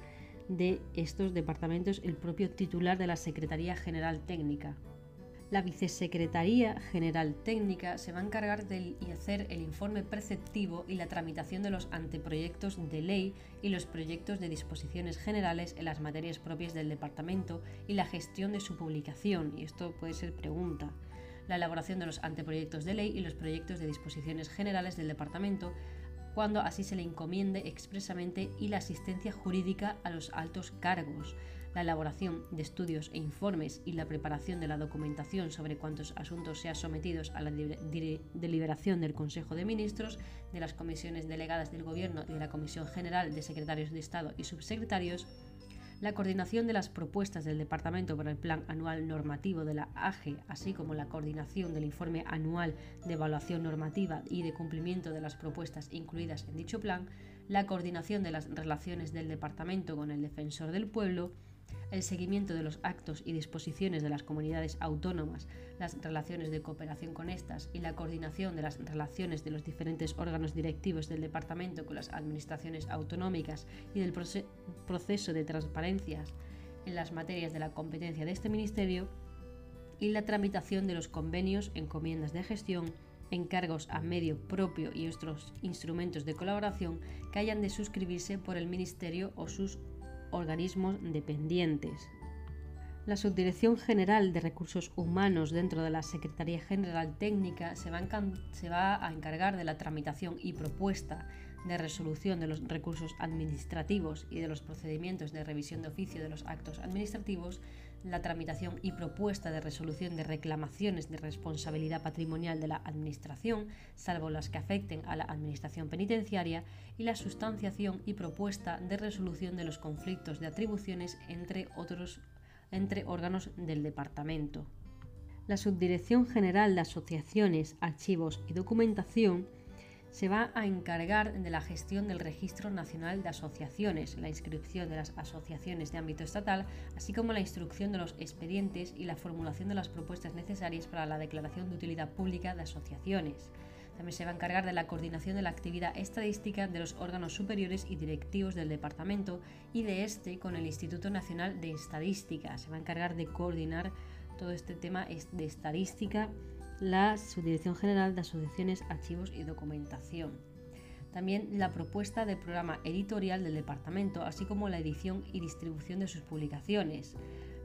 de estos departamentos el propio titular de la Secretaría General Técnica, la Vicesecretaría General Técnica se va a encargar de hacer el informe preceptivo y la tramitación de los anteproyectos de ley y los proyectos de disposiciones generales en las materias propias del departamento y la gestión de su publicación. Y esto puede ser pregunta. La elaboración de los anteproyectos de ley y los proyectos de disposiciones generales del departamento cuando así se le encomiende expresamente y la asistencia jurídica a los altos cargos la elaboración de estudios e informes y la preparación de la documentación sobre cuántos asuntos sean sometidos a la deliberación del Consejo de Ministros, de las comisiones delegadas del Gobierno y de la Comisión General de Secretarios de Estado y Subsecretarios, la coordinación de las propuestas del Departamento para el Plan Anual Normativo de la AGE, así como la coordinación del informe anual de evaluación normativa y de cumplimiento de las propuestas incluidas en dicho plan, la coordinación de las relaciones del Departamento con el Defensor del Pueblo, el seguimiento de los actos y disposiciones de las comunidades autónomas, las relaciones de cooperación con estas y la coordinación de las relaciones de los diferentes órganos directivos del departamento con las administraciones autonómicas y del proceso de transparencia en las materias de la competencia de este ministerio y la tramitación de los convenios, encomiendas de gestión, encargos a medio propio y otros instrumentos de colaboración que hayan de suscribirse por el Ministerio o sus organismos dependientes. La Subdirección General de Recursos Humanos dentro de la Secretaría General Técnica se va, a encargar de la tramitación y propuesta de resolución de los recursos administrativos y de los procedimientos de revisión de oficio de los actos administrativos la tramitación y propuesta de resolución de reclamaciones de responsabilidad patrimonial de la Administración, salvo las que afecten a la Administración penitenciaria, y la sustanciación y propuesta de resolución de los conflictos de atribuciones entre otros entre órganos del Departamento. La Subdirección General de Asociaciones, Archivos y Documentación se va a encargar de la gestión del Registro Nacional de Asociaciones, la inscripción de las asociaciones de ámbito estatal, así como la instrucción de los expedientes y la formulación de las propuestas necesarias para la declaración de utilidad pública de asociaciones. También se va a encargar de la coordinación de la actividad estadística de los órganos superiores y directivos del departamento y de este con el Instituto Nacional de Estadística. Se va a encargar de coordinar todo este tema de estadística la Subdirección General de Asociaciones, Archivos y Documentación. También la propuesta de programa editorial del departamento, así como la edición y distribución de sus publicaciones,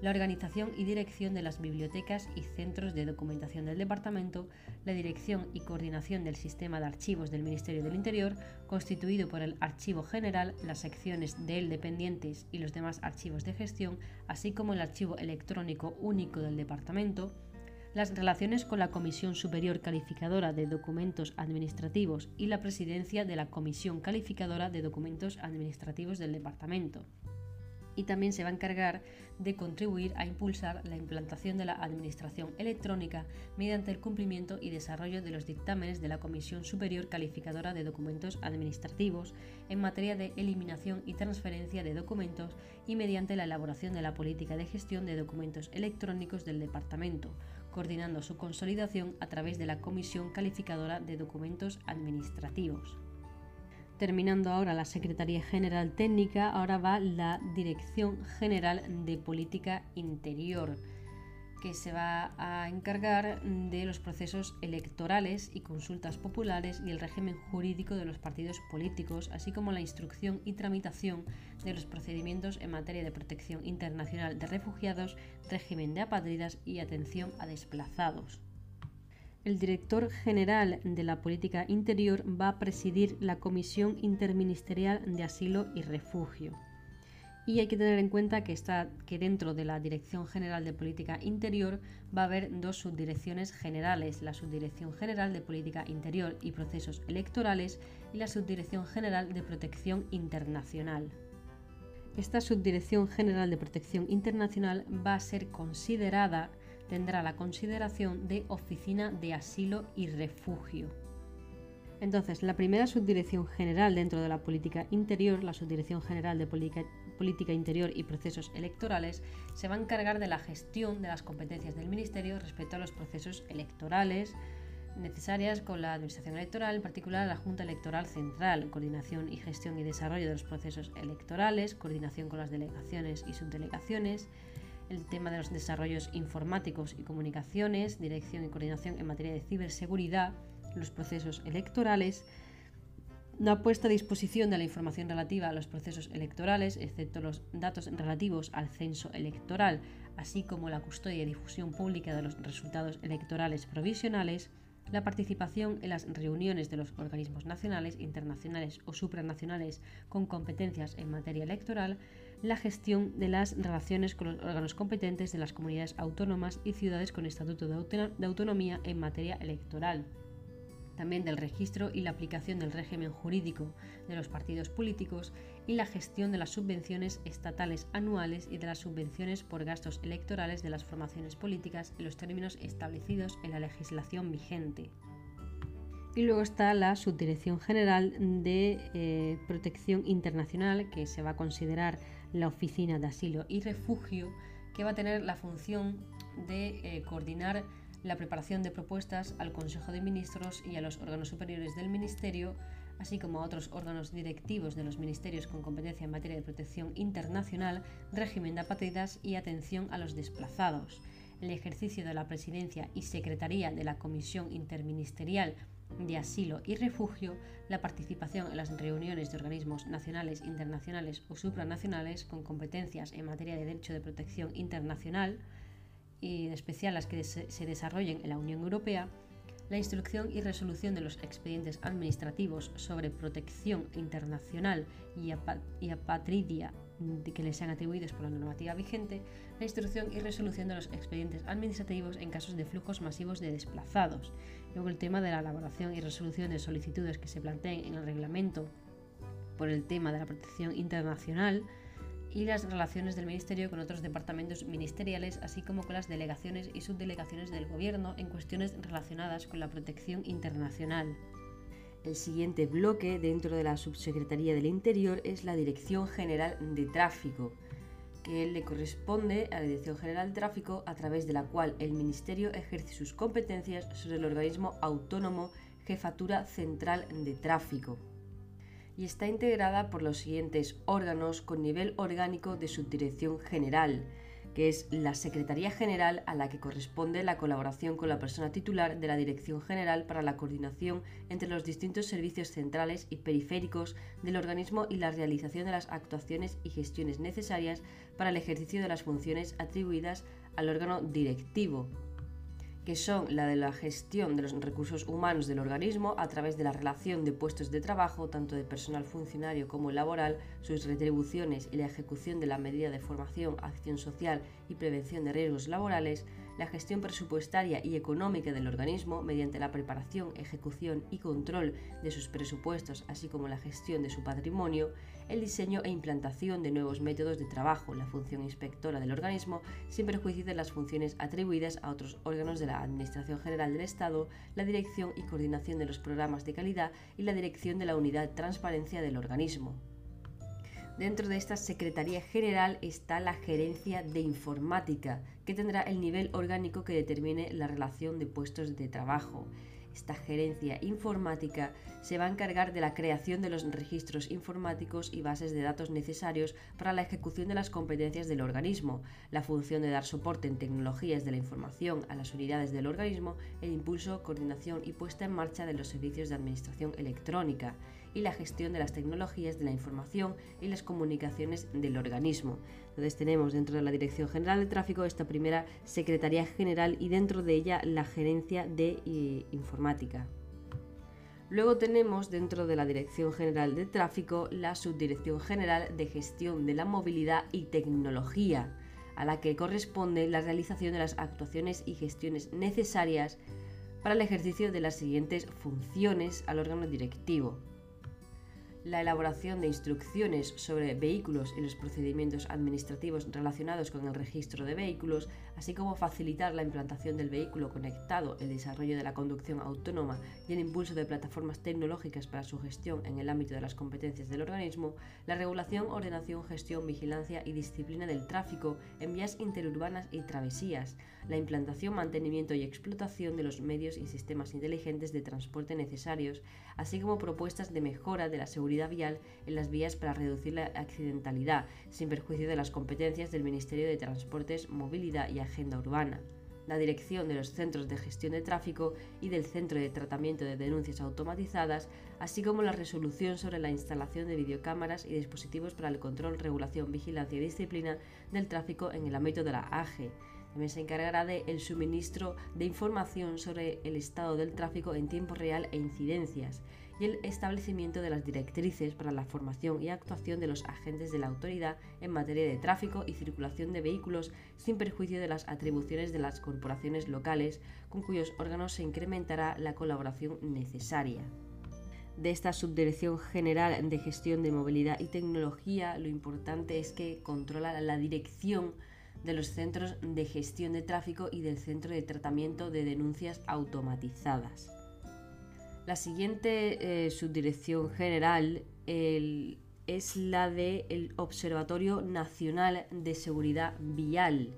la organización y dirección de las bibliotecas y centros de documentación del departamento, la dirección y coordinación del sistema de archivos del Ministerio del Interior, constituido por el Archivo General, las secciones de él dependientes y los demás archivos de gestión, así como el archivo electrónico único del departamento, las relaciones con la Comisión Superior Calificadora de Documentos Administrativos y la presidencia de la Comisión Calificadora de Documentos Administrativos del Departamento. Y también se va a encargar de contribuir a impulsar la implantación de la Administración electrónica mediante el cumplimiento y desarrollo de los dictámenes de la Comisión Superior Calificadora de Documentos Administrativos en materia de eliminación y transferencia de documentos y mediante la elaboración de la política de gestión de documentos electrónicos del Departamento, coordinando su consolidación a través de la Comisión Calificadora de Documentos Administrativos. Terminando ahora la Secretaría General Técnica, ahora va la Dirección General de Política Interior que se va a encargar de los procesos electorales y consultas populares y el régimen jurídico de los partidos políticos, así como la instrucción y tramitación de los procedimientos en materia de protección internacional de refugiados, régimen de apátridas y atención a desplazados. El director general de la Política Interior va a presidir la Comisión Interministerial de Asilo y Refugio Y hay que tener en cuenta que, está, que dentro de la Dirección General de Política Interior va a haber dos subdirecciones generales, la Subdirección General de Política Interior y Procesos Electorales y la Subdirección General de Protección Internacional. Esta Subdirección General de Protección Internacional va a ser considerada, tendrá la consideración de Oficina de Asilo y Refugio. Entonces, la primera subdirección general dentro de la política interior, la Subdirección General de Política Política Interior y Procesos Electorales, se va a encargar de la gestión de las competencias del Ministerio respecto a los procesos electorales necesarias con la Administración Electoral, en particular la Junta Electoral Central, coordinación y gestión y desarrollo de los procesos electorales, coordinación con las delegaciones y subdelegaciones, el tema de los desarrollos informáticos y comunicaciones, dirección y coordinación en materia de ciberseguridad, los procesos electorales, una puesta a disposición de la información relativa a los procesos electorales, excepto los datos relativos al censo electoral, así como la custodia y difusión pública de los resultados electorales provisionales, la participación en las reuniones de los organismos nacionales, internacionales o supranacionales con competencias en materia electoral, la gestión de las relaciones con los órganos competentes de las comunidades autónomas y ciudades con estatuto de autonomía en materia electoral también del registro y la aplicación del régimen jurídico de los partidos políticos y la gestión de las subvenciones estatales anuales y de las subvenciones por gastos electorales de las formaciones políticas en los términos establecidos en la legislación vigente. Y luego está la Subdirección General de eh, Protección Internacional, que se va a considerar la Oficina de Asilo y Refugio, que va a tener la función de eh, coordinar la preparación de propuestas al Consejo de Ministros y a los órganos superiores del Ministerio, así como a otros órganos directivos de los ministerios con competencia en materia de protección internacional, régimen de apátridas y atención a los desplazados. El ejercicio de la presidencia y secretaría de la Comisión Interministerial de Asilo y Refugio, la participación en las reuniones de organismos nacionales, internacionales o supranacionales con competencias en materia de derecho de protección internacional, y en especial las que se desarrollen en la Unión Europea, la instrucción y resolución de los expedientes administrativos sobre protección internacional y, apatridia que les sean atribuidos por la normativa vigente, la instrucción y resolución de los expedientes administrativos en casos de flujos masivos de desplazados. Luego el tema de la elaboración y resolución de solicitudes que se planteen en el reglamento por el tema de la protección internacional, y las relaciones del Ministerio con otros departamentos ministeriales, así como con las delegaciones y subdelegaciones del Gobierno en cuestiones relacionadas con la protección internacional. El siguiente bloque dentro de la Subsecretaría del Interior es la Dirección General de Tráfico, que le corresponde a la Dirección General de Tráfico a través de la cual el Ministerio ejerce sus competencias sobre el organismo autónomo Jefatura Central de Tráfico y está integrada por los siguientes órganos con nivel orgánico de subdirección general, que es la Secretaría General a la que corresponde la colaboración con la persona titular de la Dirección General para la coordinación entre los distintos servicios centrales y periféricos del organismo y la realización de las actuaciones y gestiones necesarias para el ejercicio de las funciones atribuidas al órgano directivo, que son la de la gestión de los recursos humanos del organismo a través de la relación de puestos de trabajo, tanto de personal funcionario como laboral, sus retribuciones y la ejecución de la medida de formación, acción social y prevención de riesgos laborales, la gestión presupuestaria y económica del organismo mediante la preparación, ejecución y control de sus presupuestos, así como la gestión de su patrimonio, el diseño e implantación de nuevos métodos de trabajo, la función inspectora del organismo, sin perjuicio de las funciones atribuidas a otros órganos de la Administración General del Estado, la dirección y coordinación de los programas de calidad y la dirección de la unidad transparencia del organismo. Dentro de esta Secretaría General está la Gerencia de Informática, que tendrá el nivel orgánico que determine la relación de puestos de trabajo. Esta gerencia informática se va a encargar de la creación de los registros informáticos y bases de datos necesarios para la ejecución de las competencias del organismo, la función de dar soporte en tecnologías de la información a las unidades del organismo, el impulso, coordinación y puesta en marcha de los servicios de administración electrónica y la gestión de las tecnologías de la información y las comunicaciones del organismo. Entonces tenemos dentro de la Dirección General de Tráfico esta primera Secretaría General y dentro de ella la Gerencia de eh, Informática. Luego tenemos dentro de la Dirección General de Tráfico la Subdirección General de Gestión de la Movilidad y Tecnología, a la que corresponde la realización de las actuaciones y gestiones necesarias para el ejercicio de las siguientes funciones al órgano directivo la elaboración de instrucciones sobre vehículos y los procedimientos administrativos relacionados con el registro de vehículos, así como facilitar la implantación del vehículo conectado, el desarrollo de la conducción autónoma y el impulso de plataformas tecnológicas para su gestión en el ámbito de las competencias del organismo, la regulación, ordenación, gestión, vigilancia y disciplina del tráfico en vías interurbanas y travesías, la implantación, mantenimiento y explotación de los medios y sistemas inteligentes de transporte necesarios, así como propuestas de mejora de la seguridad vial en las vías para reducir la accidentalidad, sin perjuicio de las competencias del Ministerio de Transportes, Movilidad y Agenda Urbana. La dirección de los centros de gestión de tráfico y del centro de tratamiento de denuncias automatizadas, así como la resolución sobre la instalación de videocámaras y dispositivos para el control, regulación, vigilancia y disciplina del tráfico en el ámbito de la AGE, también se encargará del el suministro de información sobre el estado del tráfico en tiempo real e incidencias y el establecimiento de las directrices para la formación y actuación de los agentes de la autoridad en materia de tráfico y circulación de vehículos sin perjuicio de las atribuciones de las corporaciones locales con cuyos órganos se incrementará la colaboración necesaria. De esta Subdirección General de Gestión de Movilidad y Tecnología, lo importante es que controla la dirección de los centros de gestión de tráfico y del centro de tratamiento de denuncias automatizadas. La siguiente eh, subdirección general es la del Observatorio Nacional de Seguridad Vial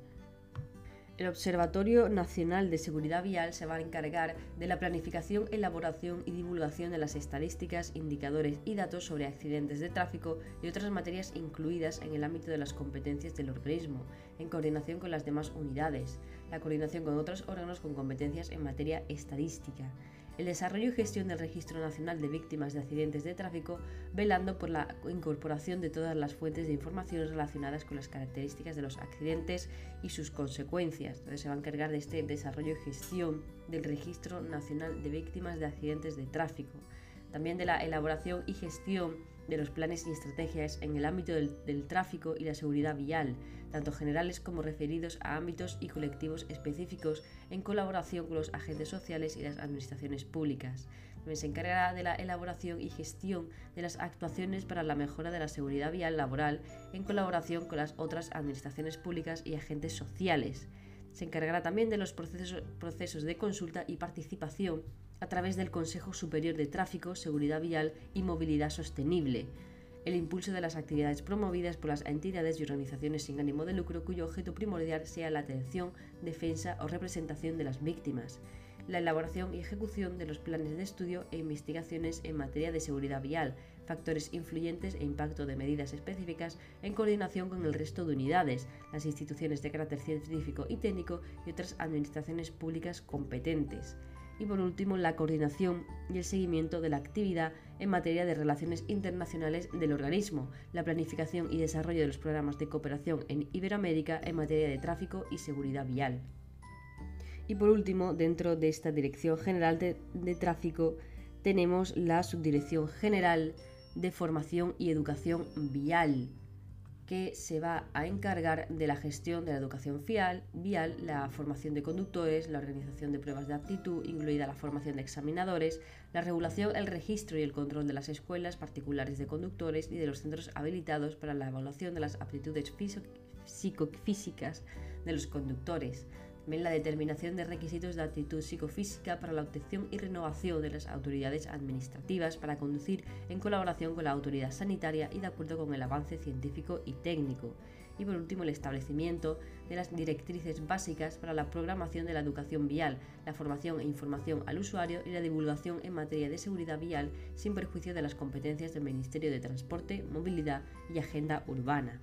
el Observatorio Nacional de Seguridad Vial se va a encargar de la planificación, elaboración y divulgación de las estadísticas, indicadores y datos sobre accidentes de tráfico y otras materias incluidas en el ámbito de las competencias del organismo, en coordinación con las demás unidades, la coordinación con otros órganos con competencias en materia estadística, el desarrollo y gestión del Registro Nacional de Víctimas de Accidentes de Tráfico, velando por la incorporación de todas las fuentes de información relacionadas con las características de los accidentes y sus consecuencias. Entonces se va a encargar de este desarrollo y gestión del Registro Nacional de Víctimas de Accidentes de Tráfico, también de la elaboración y gestión de los planes y estrategias en el ámbito del, tráfico y la seguridad vial, tanto generales como referidos a ámbitos y colectivos específicos en colaboración con los agentes sociales y las administraciones públicas. También se encargará de la elaboración y gestión de las actuaciones para la mejora de la seguridad vial laboral en colaboración con las otras administraciones públicas y agentes sociales. Se encargará también de los procesos, procesos de consulta y participación a través del Consejo Superior de Tráfico, Seguridad Vial y Movilidad Sostenible, el impulso de las actividades promovidas por las entidades y organizaciones sin ánimo de lucro cuyo objeto primordial sea la atención, defensa o representación de las víctimas, la elaboración y ejecución de los planes de estudio e investigaciones en materia de seguridad vial, factores influyentes e impacto de medidas específicas en coordinación con el resto de unidades, las instituciones de carácter científico y técnico y otras administraciones públicas competentes. Y por último la coordinación y el seguimiento de la actividad en materia de relaciones internacionales del organismo, la planificación y desarrollo de los programas de cooperación en Iberoamérica en materia de tráfico y seguridad vial. Y por último, dentro de esta Dirección General de, Tráfico tenemos la Subdirección General de Formación y Educación Vial, que se va a encargar de la gestión de la educación vial, la formación de conductores, la organización de pruebas de aptitud, incluida la formación de examinadores, la regulación, el registro y el control de las escuelas particulares de conductores y de los centros habilitados para la evaluación de las aptitudes psicofísicas de los conductores, también la determinación de requisitos de actitud psicofísica para la obtención y renovación de las autoridades administrativas para conducir en colaboración con la autoridad sanitaria y de acuerdo con el avance científico y técnico. Y por último, el establecimiento de las directrices básicas para la programación de la educación vial, la formación e información al usuario y la divulgación en materia de seguridad vial sin perjuicio de las competencias del Ministerio de Transporte, Movilidad y Agenda Urbana.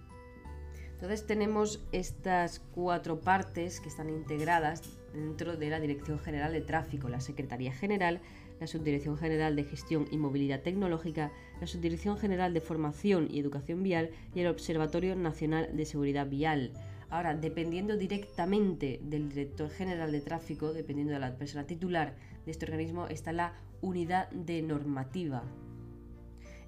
Entonces tenemos estas cuatro partes que están integradas dentro de la Dirección General de Tráfico, la Secretaría General, la Subdirección General de Gestión y Movilidad Tecnológica, la Subdirección General de Formación y Educación Vial y el Observatorio Nacional de Seguridad Vial. Ahora, dependiendo directamente del director general de tráfico, dependiendo de la persona titular de este organismo, está la unidad de normativa.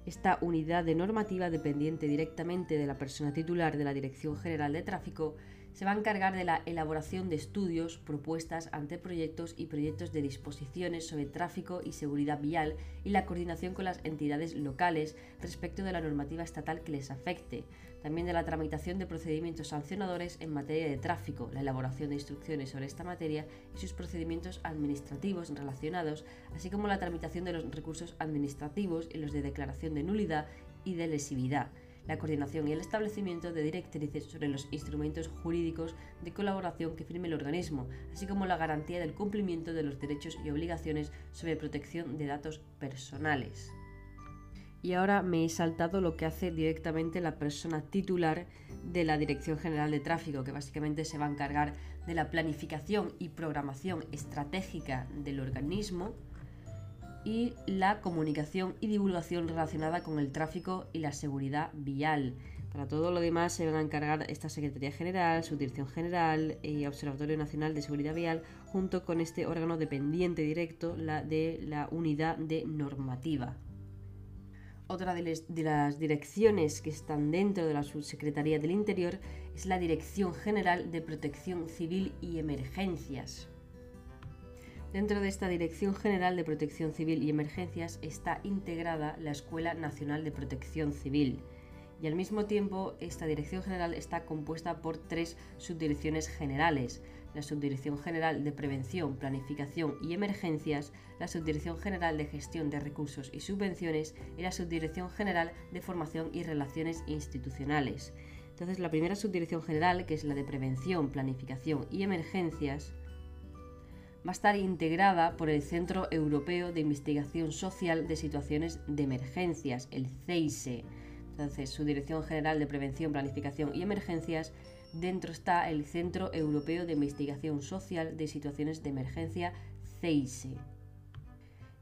Esta unidad de normativa, dependiente directamente de la persona titular de la Dirección General de Tráfico, se va a encargar de la elaboración de estudios, propuestas, anteproyectos y proyectos de disposiciones sobre tráfico y seguridad vial y la coordinación con las entidades locales respecto de la normativa estatal que les afecte, también de la tramitación de procedimientos sancionadores en materia de tráfico, la elaboración de instrucciones sobre esta materia y sus procedimientos administrativos relacionados, así como la tramitación de los recursos administrativos y los de declaración de nulidad y de lesividad la coordinación y el establecimiento de directrices sobre los instrumentos jurídicos de colaboración que firme el organismo, así como la garantía del cumplimiento de los derechos y obligaciones sobre protección de datos personales. Y ahora me he saltado lo que hace directamente la persona titular de la Dirección General de Tráfico, que básicamente se va a encargar de la planificación y programación estratégica del organismo, y la comunicación y divulgación relacionada con el tráfico y la seguridad vial. Para todo lo demás se van a encargar esta Secretaría General, su Dirección General y Observatorio Nacional de Seguridad Vial, junto con este órgano dependiente directo la de la Unidad de Normativa. Otra de, las direcciones que están dentro de la Subsecretaría del Interior es la Dirección General de Protección Civil y Emergencias. Dentro de esta Dirección General de Protección Civil y Emergencias está integrada la Escuela Nacional de Protección Civil y al mismo tiempo esta Dirección General está compuesta por tres subdirecciones generales, la Subdirección General de Prevención, Planificación y Emergencias, la Subdirección General de Gestión de Recursos y Subvenciones y la Subdirección General de Formación y Relaciones Institucionales. Entonces la primera subdirección general, que es la de Prevención, Planificación y Emergencias, va a estar integrada por el Centro Europeo de Investigación Social de Situaciones de Emergencias, el CEISE. Entonces, su Dirección General de Prevención, Planificación y Emergencias, dentro está el Centro Europeo de Investigación Social de Situaciones de Emergencia, CEISE.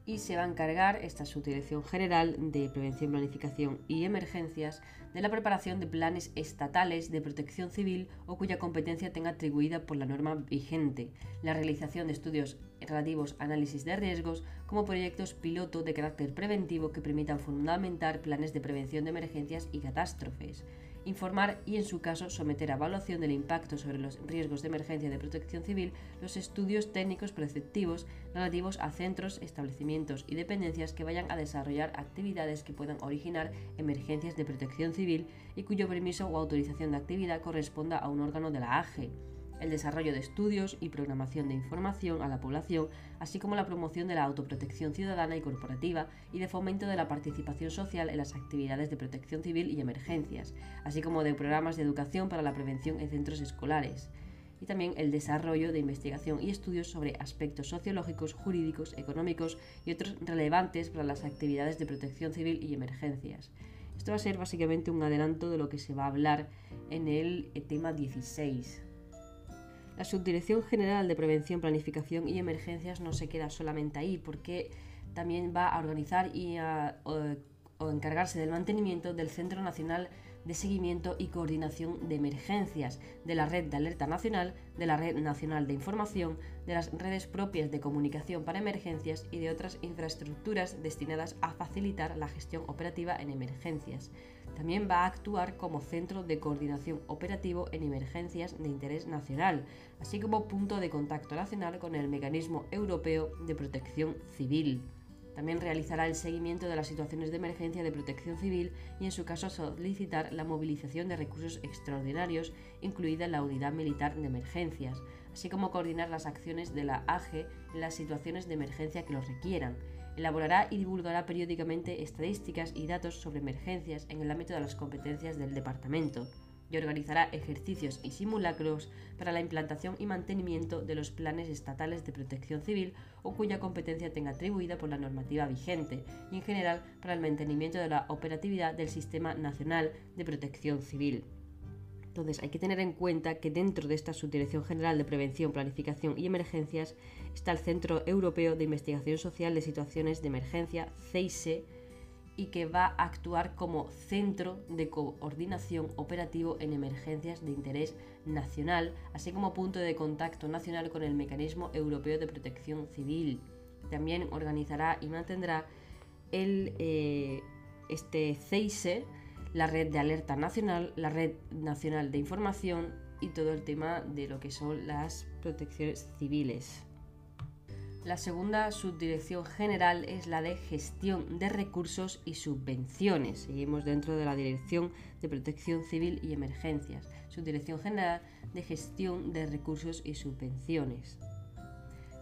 Y se va a encargar esta subdirección general de prevención, planificación y emergencias de la preparación de planes estatales de protección civil o cuya competencia tenga atribuida por la norma vigente, la realización de estudios relativos a análisis de riesgos como proyectos piloto de carácter preventivo que permitan fundamentar planes de prevención de emergencias y catástrofes informar y, en su caso, someter a evaluación del impacto sobre los riesgos de emergencia de protección civil los estudios técnicos preceptivos relativos a centros, establecimientos y dependencias que vayan a desarrollar actividades que puedan originar emergencias de protección civil y cuyo permiso o autorización de actividad corresponda a un órgano de la AGE el desarrollo de estudios y programación de información a la población, así como la promoción de la autoprotección ciudadana y corporativa y de fomento de la participación social en las actividades de protección civil y emergencias, así como de programas de educación para la prevención en centros escolares y también el desarrollo de investigación y estudios sobre aspectos sociológicos, jurídicos, económicos y otros relevantes para las actividades de protección civil y emergencias. Esto va a ser básicamente un adelanto de lo que se va a hablar en el tema 16. La Subdirección General de Prevención, Planificación y Emergencias no se queda solamente ahí, porque también va a organizar y a, encargarse del mantenimiento del Centro Nacional de Seguimiento y Coordinación de Emergencias, de la Red de Alerta Nacional, de la Red Nacional de Información, de las redes propias de comunicación para emergencias y de otras infraestructuras destinadas a facilitar la gestión operativa en emergencias. También va a actuar como centro de coordinación operativo en emergencias de interés nacional, así como punto de contacto nacional con el Mecanismo Europeo de Protección Civil. También realizará el seguimiento de las situaciones de emergencia de protección civil y en su caso solicitar la movilización de recursos extraordinarios, incluida la unidad militar de emergencias, así como coordinar las acciones de la AGE en las situaciones de emergencia que lo requieran Elaborará y divulgará periódicamente estadísticas y datos sobre emergencias en el ámbito de las competencias del departamento y organizará ejercicios y simulacros para la implantación y mantenimiento de los planes estatales de protección civil o cuya competencia tenga atribuida por la normativa vigente y en general para el mantenimiento de la operatividad del Sistema Nacional de Protección Civil. Entonces hay que tener en cuenta que dentro de esta Subdirección General de Prevención, Planificación y Emergencias está el Centro Europeo de Investigación Social de Situaciones de Emergencia, CEISE, y que va a actuar como centro de coordinación operativo en emergencias de interés nacional, así como punto de contacto nacional con el Mecanismo Europeo de Protección Civil. También organizará y mantendrá el, eh, este CEISE, la red de alerta nacional, la red nacional de información y todo el tema de lo que son las protecciones civiles. La segunda subdirección general es la de gestión de recursos y subvenciones. Seguimos dentro de la Dirección de Protección Civil y Emergencias. Subdirección general de gestión de recursos y subvenciones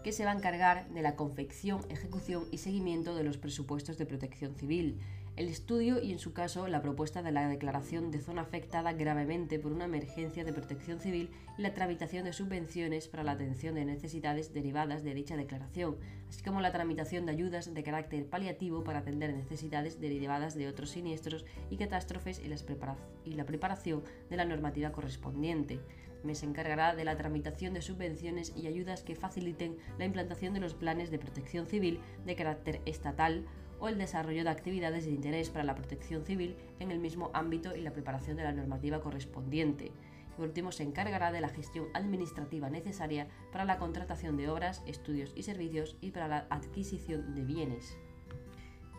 que se va a encargar de la confección, ejecución y seguimiento de los presupuestos de protección civil, el estudio y, en su caso, la propuesta de la declaración de zona afectada gravemente por una emergencia de protección civil y la tramitación de subvenciones para la atención de necesidades derivadas de dicha declaración, así como la tramitación de ayudas de carácter paliativo para atender necesidades derivadas de otros siniestros y catástrofes y, la preparación de la normativa correspondiente. También se encargará de la tramitación de subvenciones y ayudas que faciliten la implantación de los planes de protección civil de carácter estatal o el desarrollo de actividades de interés para la protección civil en el mismo ámbito y la preparación de la normativa correspondiente. Por último, se encargará de la gestión administrativa necesaria para la contratación de obras, estudios y servicios y para la adquisición de bienes.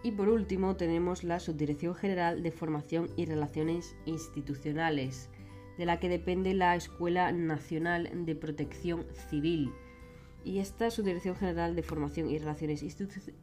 Y por último, tenemos la Subdirección General de Formación y Relaciones Institucionales, de la que depende la Escuela Nacional de Protección Civil y esta Subdirección General de Formación y Relaciones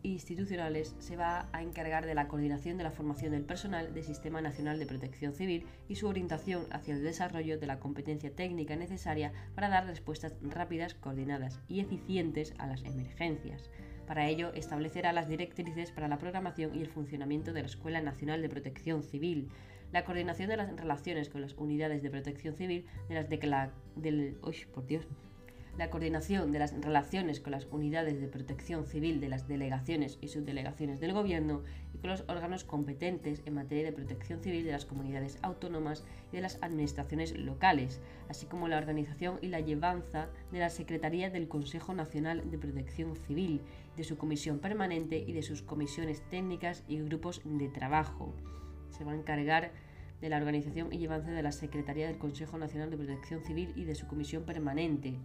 Institucionales se va a encargar de la coordinación de la formación del personal del Sistema Nacional de Protección Civil y su orientación hacia el desarrollo de la competencia técnica necesaria para dar respuestas rápidas, coordinadas y eficientes a las emergencias. Para ello, establecerá las directrices para la programación y el funcionamiento de la Escuela Nacional de Protección Civil, la coordinación de las relaciones con las unidades de protección civil de las de la, del, por Dios, la coordinación de las relaciones con las unidades de protección civil de las delegaciones y subdelegaciones del Gobierno y con los órganos competentes en materia de protección civil de las comunidades autónomas y de las administraciones locales, así como la organización y la llevanza de la Secretaría del Consejo Nacional de Protección Civil, de su comisión permanente y de sus comisiones técnicas y grupos de trabajo. Se va a encargar de la organización y llevanza de la Secretaría del Consejo Nacional de Protección Civil y de su comisión permanente,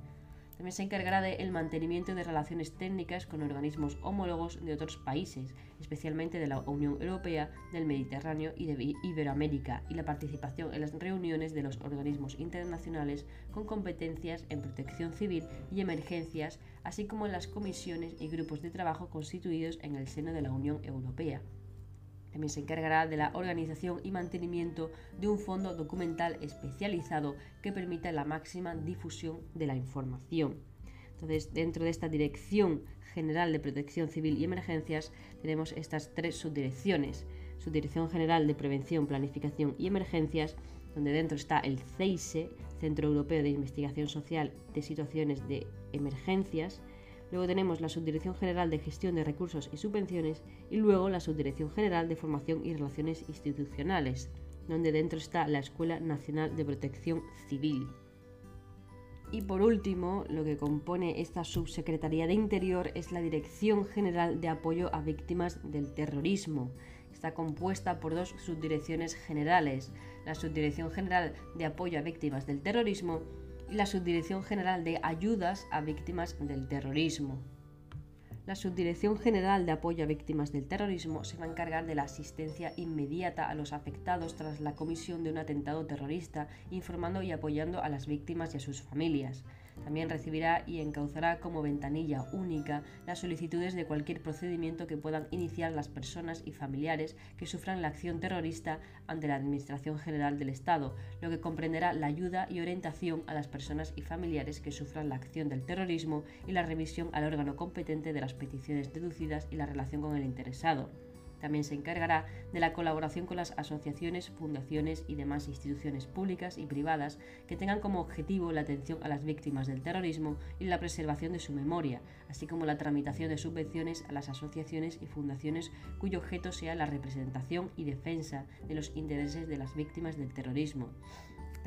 también se encargará del mantenimiento de relaciones técnicas con organismos homólogos de otros países, especialmente de la Unión Europea, del Mediterráneo y de Iberoamérica, y la participación en las reuniones de los organismos internacionales con competencias en protección civil y emergencias, así como en las comisiones y grupos de trabajo constituidos en el seno de la Unión Europea. También se encargará de la organización y mantenimiento de un fondo documental especializado que permita la máxima difusión de la información. Entonces, dentro de esta Dirección General de Protección Civil y Emergencias, tenemos estas tres subdirecciones. Subdirección General de Prevención, Planificación y Emergencias, donde dentro está el CEISE, Centro Europeo de Investigación Social de Situaciones de Emergencias, Luego tenemos la Subdirección General de Gestión de Recursos y Subvenciones y luego la Subdirección General de Formación y Relaciones Institucionales, donde dentro está la Escuela Nacional de Protección Civil. Y por último, lo que compone esta Subsecretaría de Interior es la Dirección General de Apoyo a Víctimas del Terrorismo. Está compuesta por dos subdirecciones generales, la Subdirección General de Apoyo a Víctimas del Terrorismo y la Subdirección General de Ayudas a Víctimas del Terrorismo. La Subdirección General de Apoyo a Víctimas del Terrorismo se va a encargar de la asistencia inmediata a los afectados tras la comisión de un atentado terrorista, informando y apoyando a las víctimas y a sus familias. También recibirá y encauzará como ventanilla única las solicitudes de cualquier procedimiento que puedan iniciar las personas y familiares que sufran la acción terrorista ante la Administración General del Estado, lo que comprenderá la ayuda y orientación a las personas y familiares que sufran la acción del terrorismo y la revisión al órgano competente de las peticiones deducidas y la relación con el interesado. También se encargará de la colaboración con las asociaciones, fundaciones y demás instituciones públicas y privadas que tengan como objetivo la atención a las víctimas del terrorismo y la preservación de su memoria, así como la tramitación de subvenciones a las asociaciones y fundaciones cuyo objeto sea la representación y defensa de los intereses de las víctimas del terrorismo.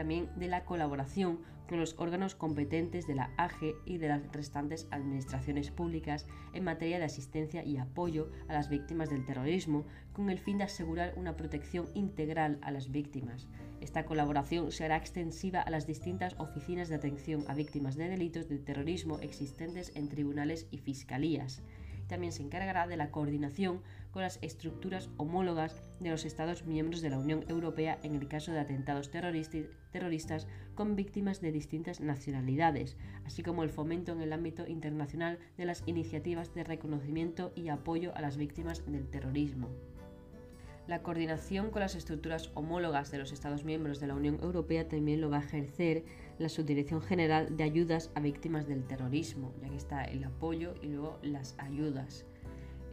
También de la colaboración con los órganos competentes de la AGE y de las restantes administraciones públicas en materia de asistencia y apoyo a las víctimas del terrorismo, con el fin de asegurar una protección integral a las víctimas. Esta colaboración será extensiva a las distintas oficinas de atención a víctimas de delitos de terrorismo existentes en tribunales y fiscalías también se encargará de la coordinación con las estructuras homólogas de los Estados miembros de la Unión Europea en el caso de atentados terroristas con víctimas de distintas nacionalidades, así como el fomento en el ámbito internacional de las iniciativas de reconocimiento y apoyo a las víctimas del terrorismo. La coordinación con las estructuras homólogas de los Estados miembros de la Unión Europea también lo va a ejercer la Subdirección General de Ayudas a Víctimas del Terrorismo, ya que está el apoyo y luego las ayudas.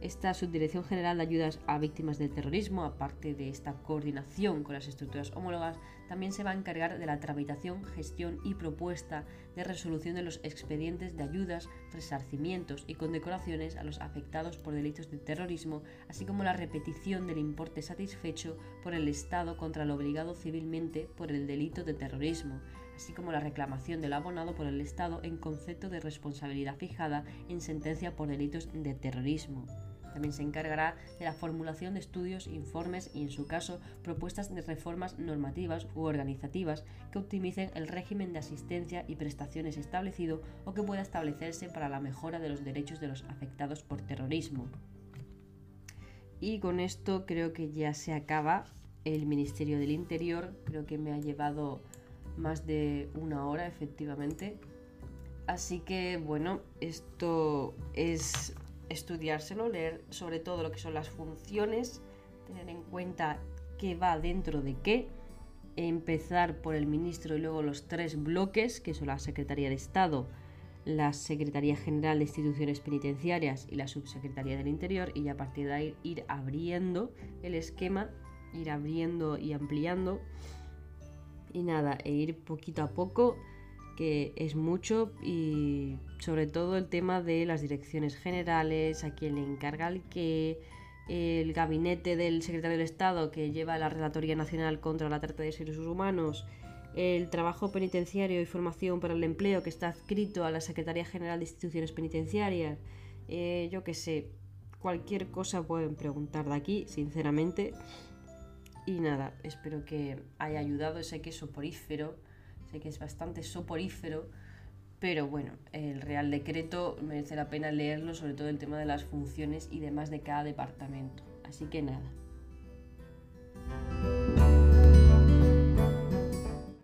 Esta Subdirección General de Ayudas a Víctimas del Terrorismo, aparte de esta coordinación con las estructuras homólogas, también se va a encargar de la tramitación, gestión y propuesta de resolución de los expedientes de ayudas, resarcimientos y condecoraciones a los afectados por delitos de terrorismo, así como la repetición del importe satisfecho por el Estado contra el obligado civilmente por el delito de terrorismo, así como la reclamación del abonado por el Estado en concepto de responsabilidad fijada en sentencia por delitos de terrorismo. También se encargará de la formulación de estudios, informes y, en su caso, propuestas de reformas normativas u organizativas que optimicen el régimen de asistencia y prestaciones establecido o que pueda establecerse para la mejora de los derechos de los afectados por terrorismo. Y con esto creo que ya se acaba el Ministerio del Interior. Creo que me ha llevado más de una hora efectivamente. Así que bueno, esto es estudiárselo, leer sobre todo lo que son las funciones, tener en cuenta qué va dentro de qué, empezar por el ministro y luego los tres bloques, que son la Secretaría de Estado, la Secretaría General de Instituciones Penitenciarias y la Subsecretaría del Interior, y a partir de ahí ir abriendo el esquema, ir abriendo y ampliando, y nada, e ir poquito a poco que es mucho y sobre todo el tema de las direcciones generales, a quien le encarga el que el gabinete del secretario del Estado que lleva la Relatoría Nacional contra la Trata de Seres Humanos, el trabajo penitenciario y formación para el empleo que está adscrito a la Secretaría General de Instituciones Penitenciarias, eh, yo que sé, cualquier cosa pueden preguntar de aquí, sinceramente. Y nada, espero que haya ayudado ese queso porífero sé que es bastante soporífero, pero bueno, el Real Decreto merece la pena leerlo, sobre todo el tema de las funciones y demás de cada departamento. Así que nada.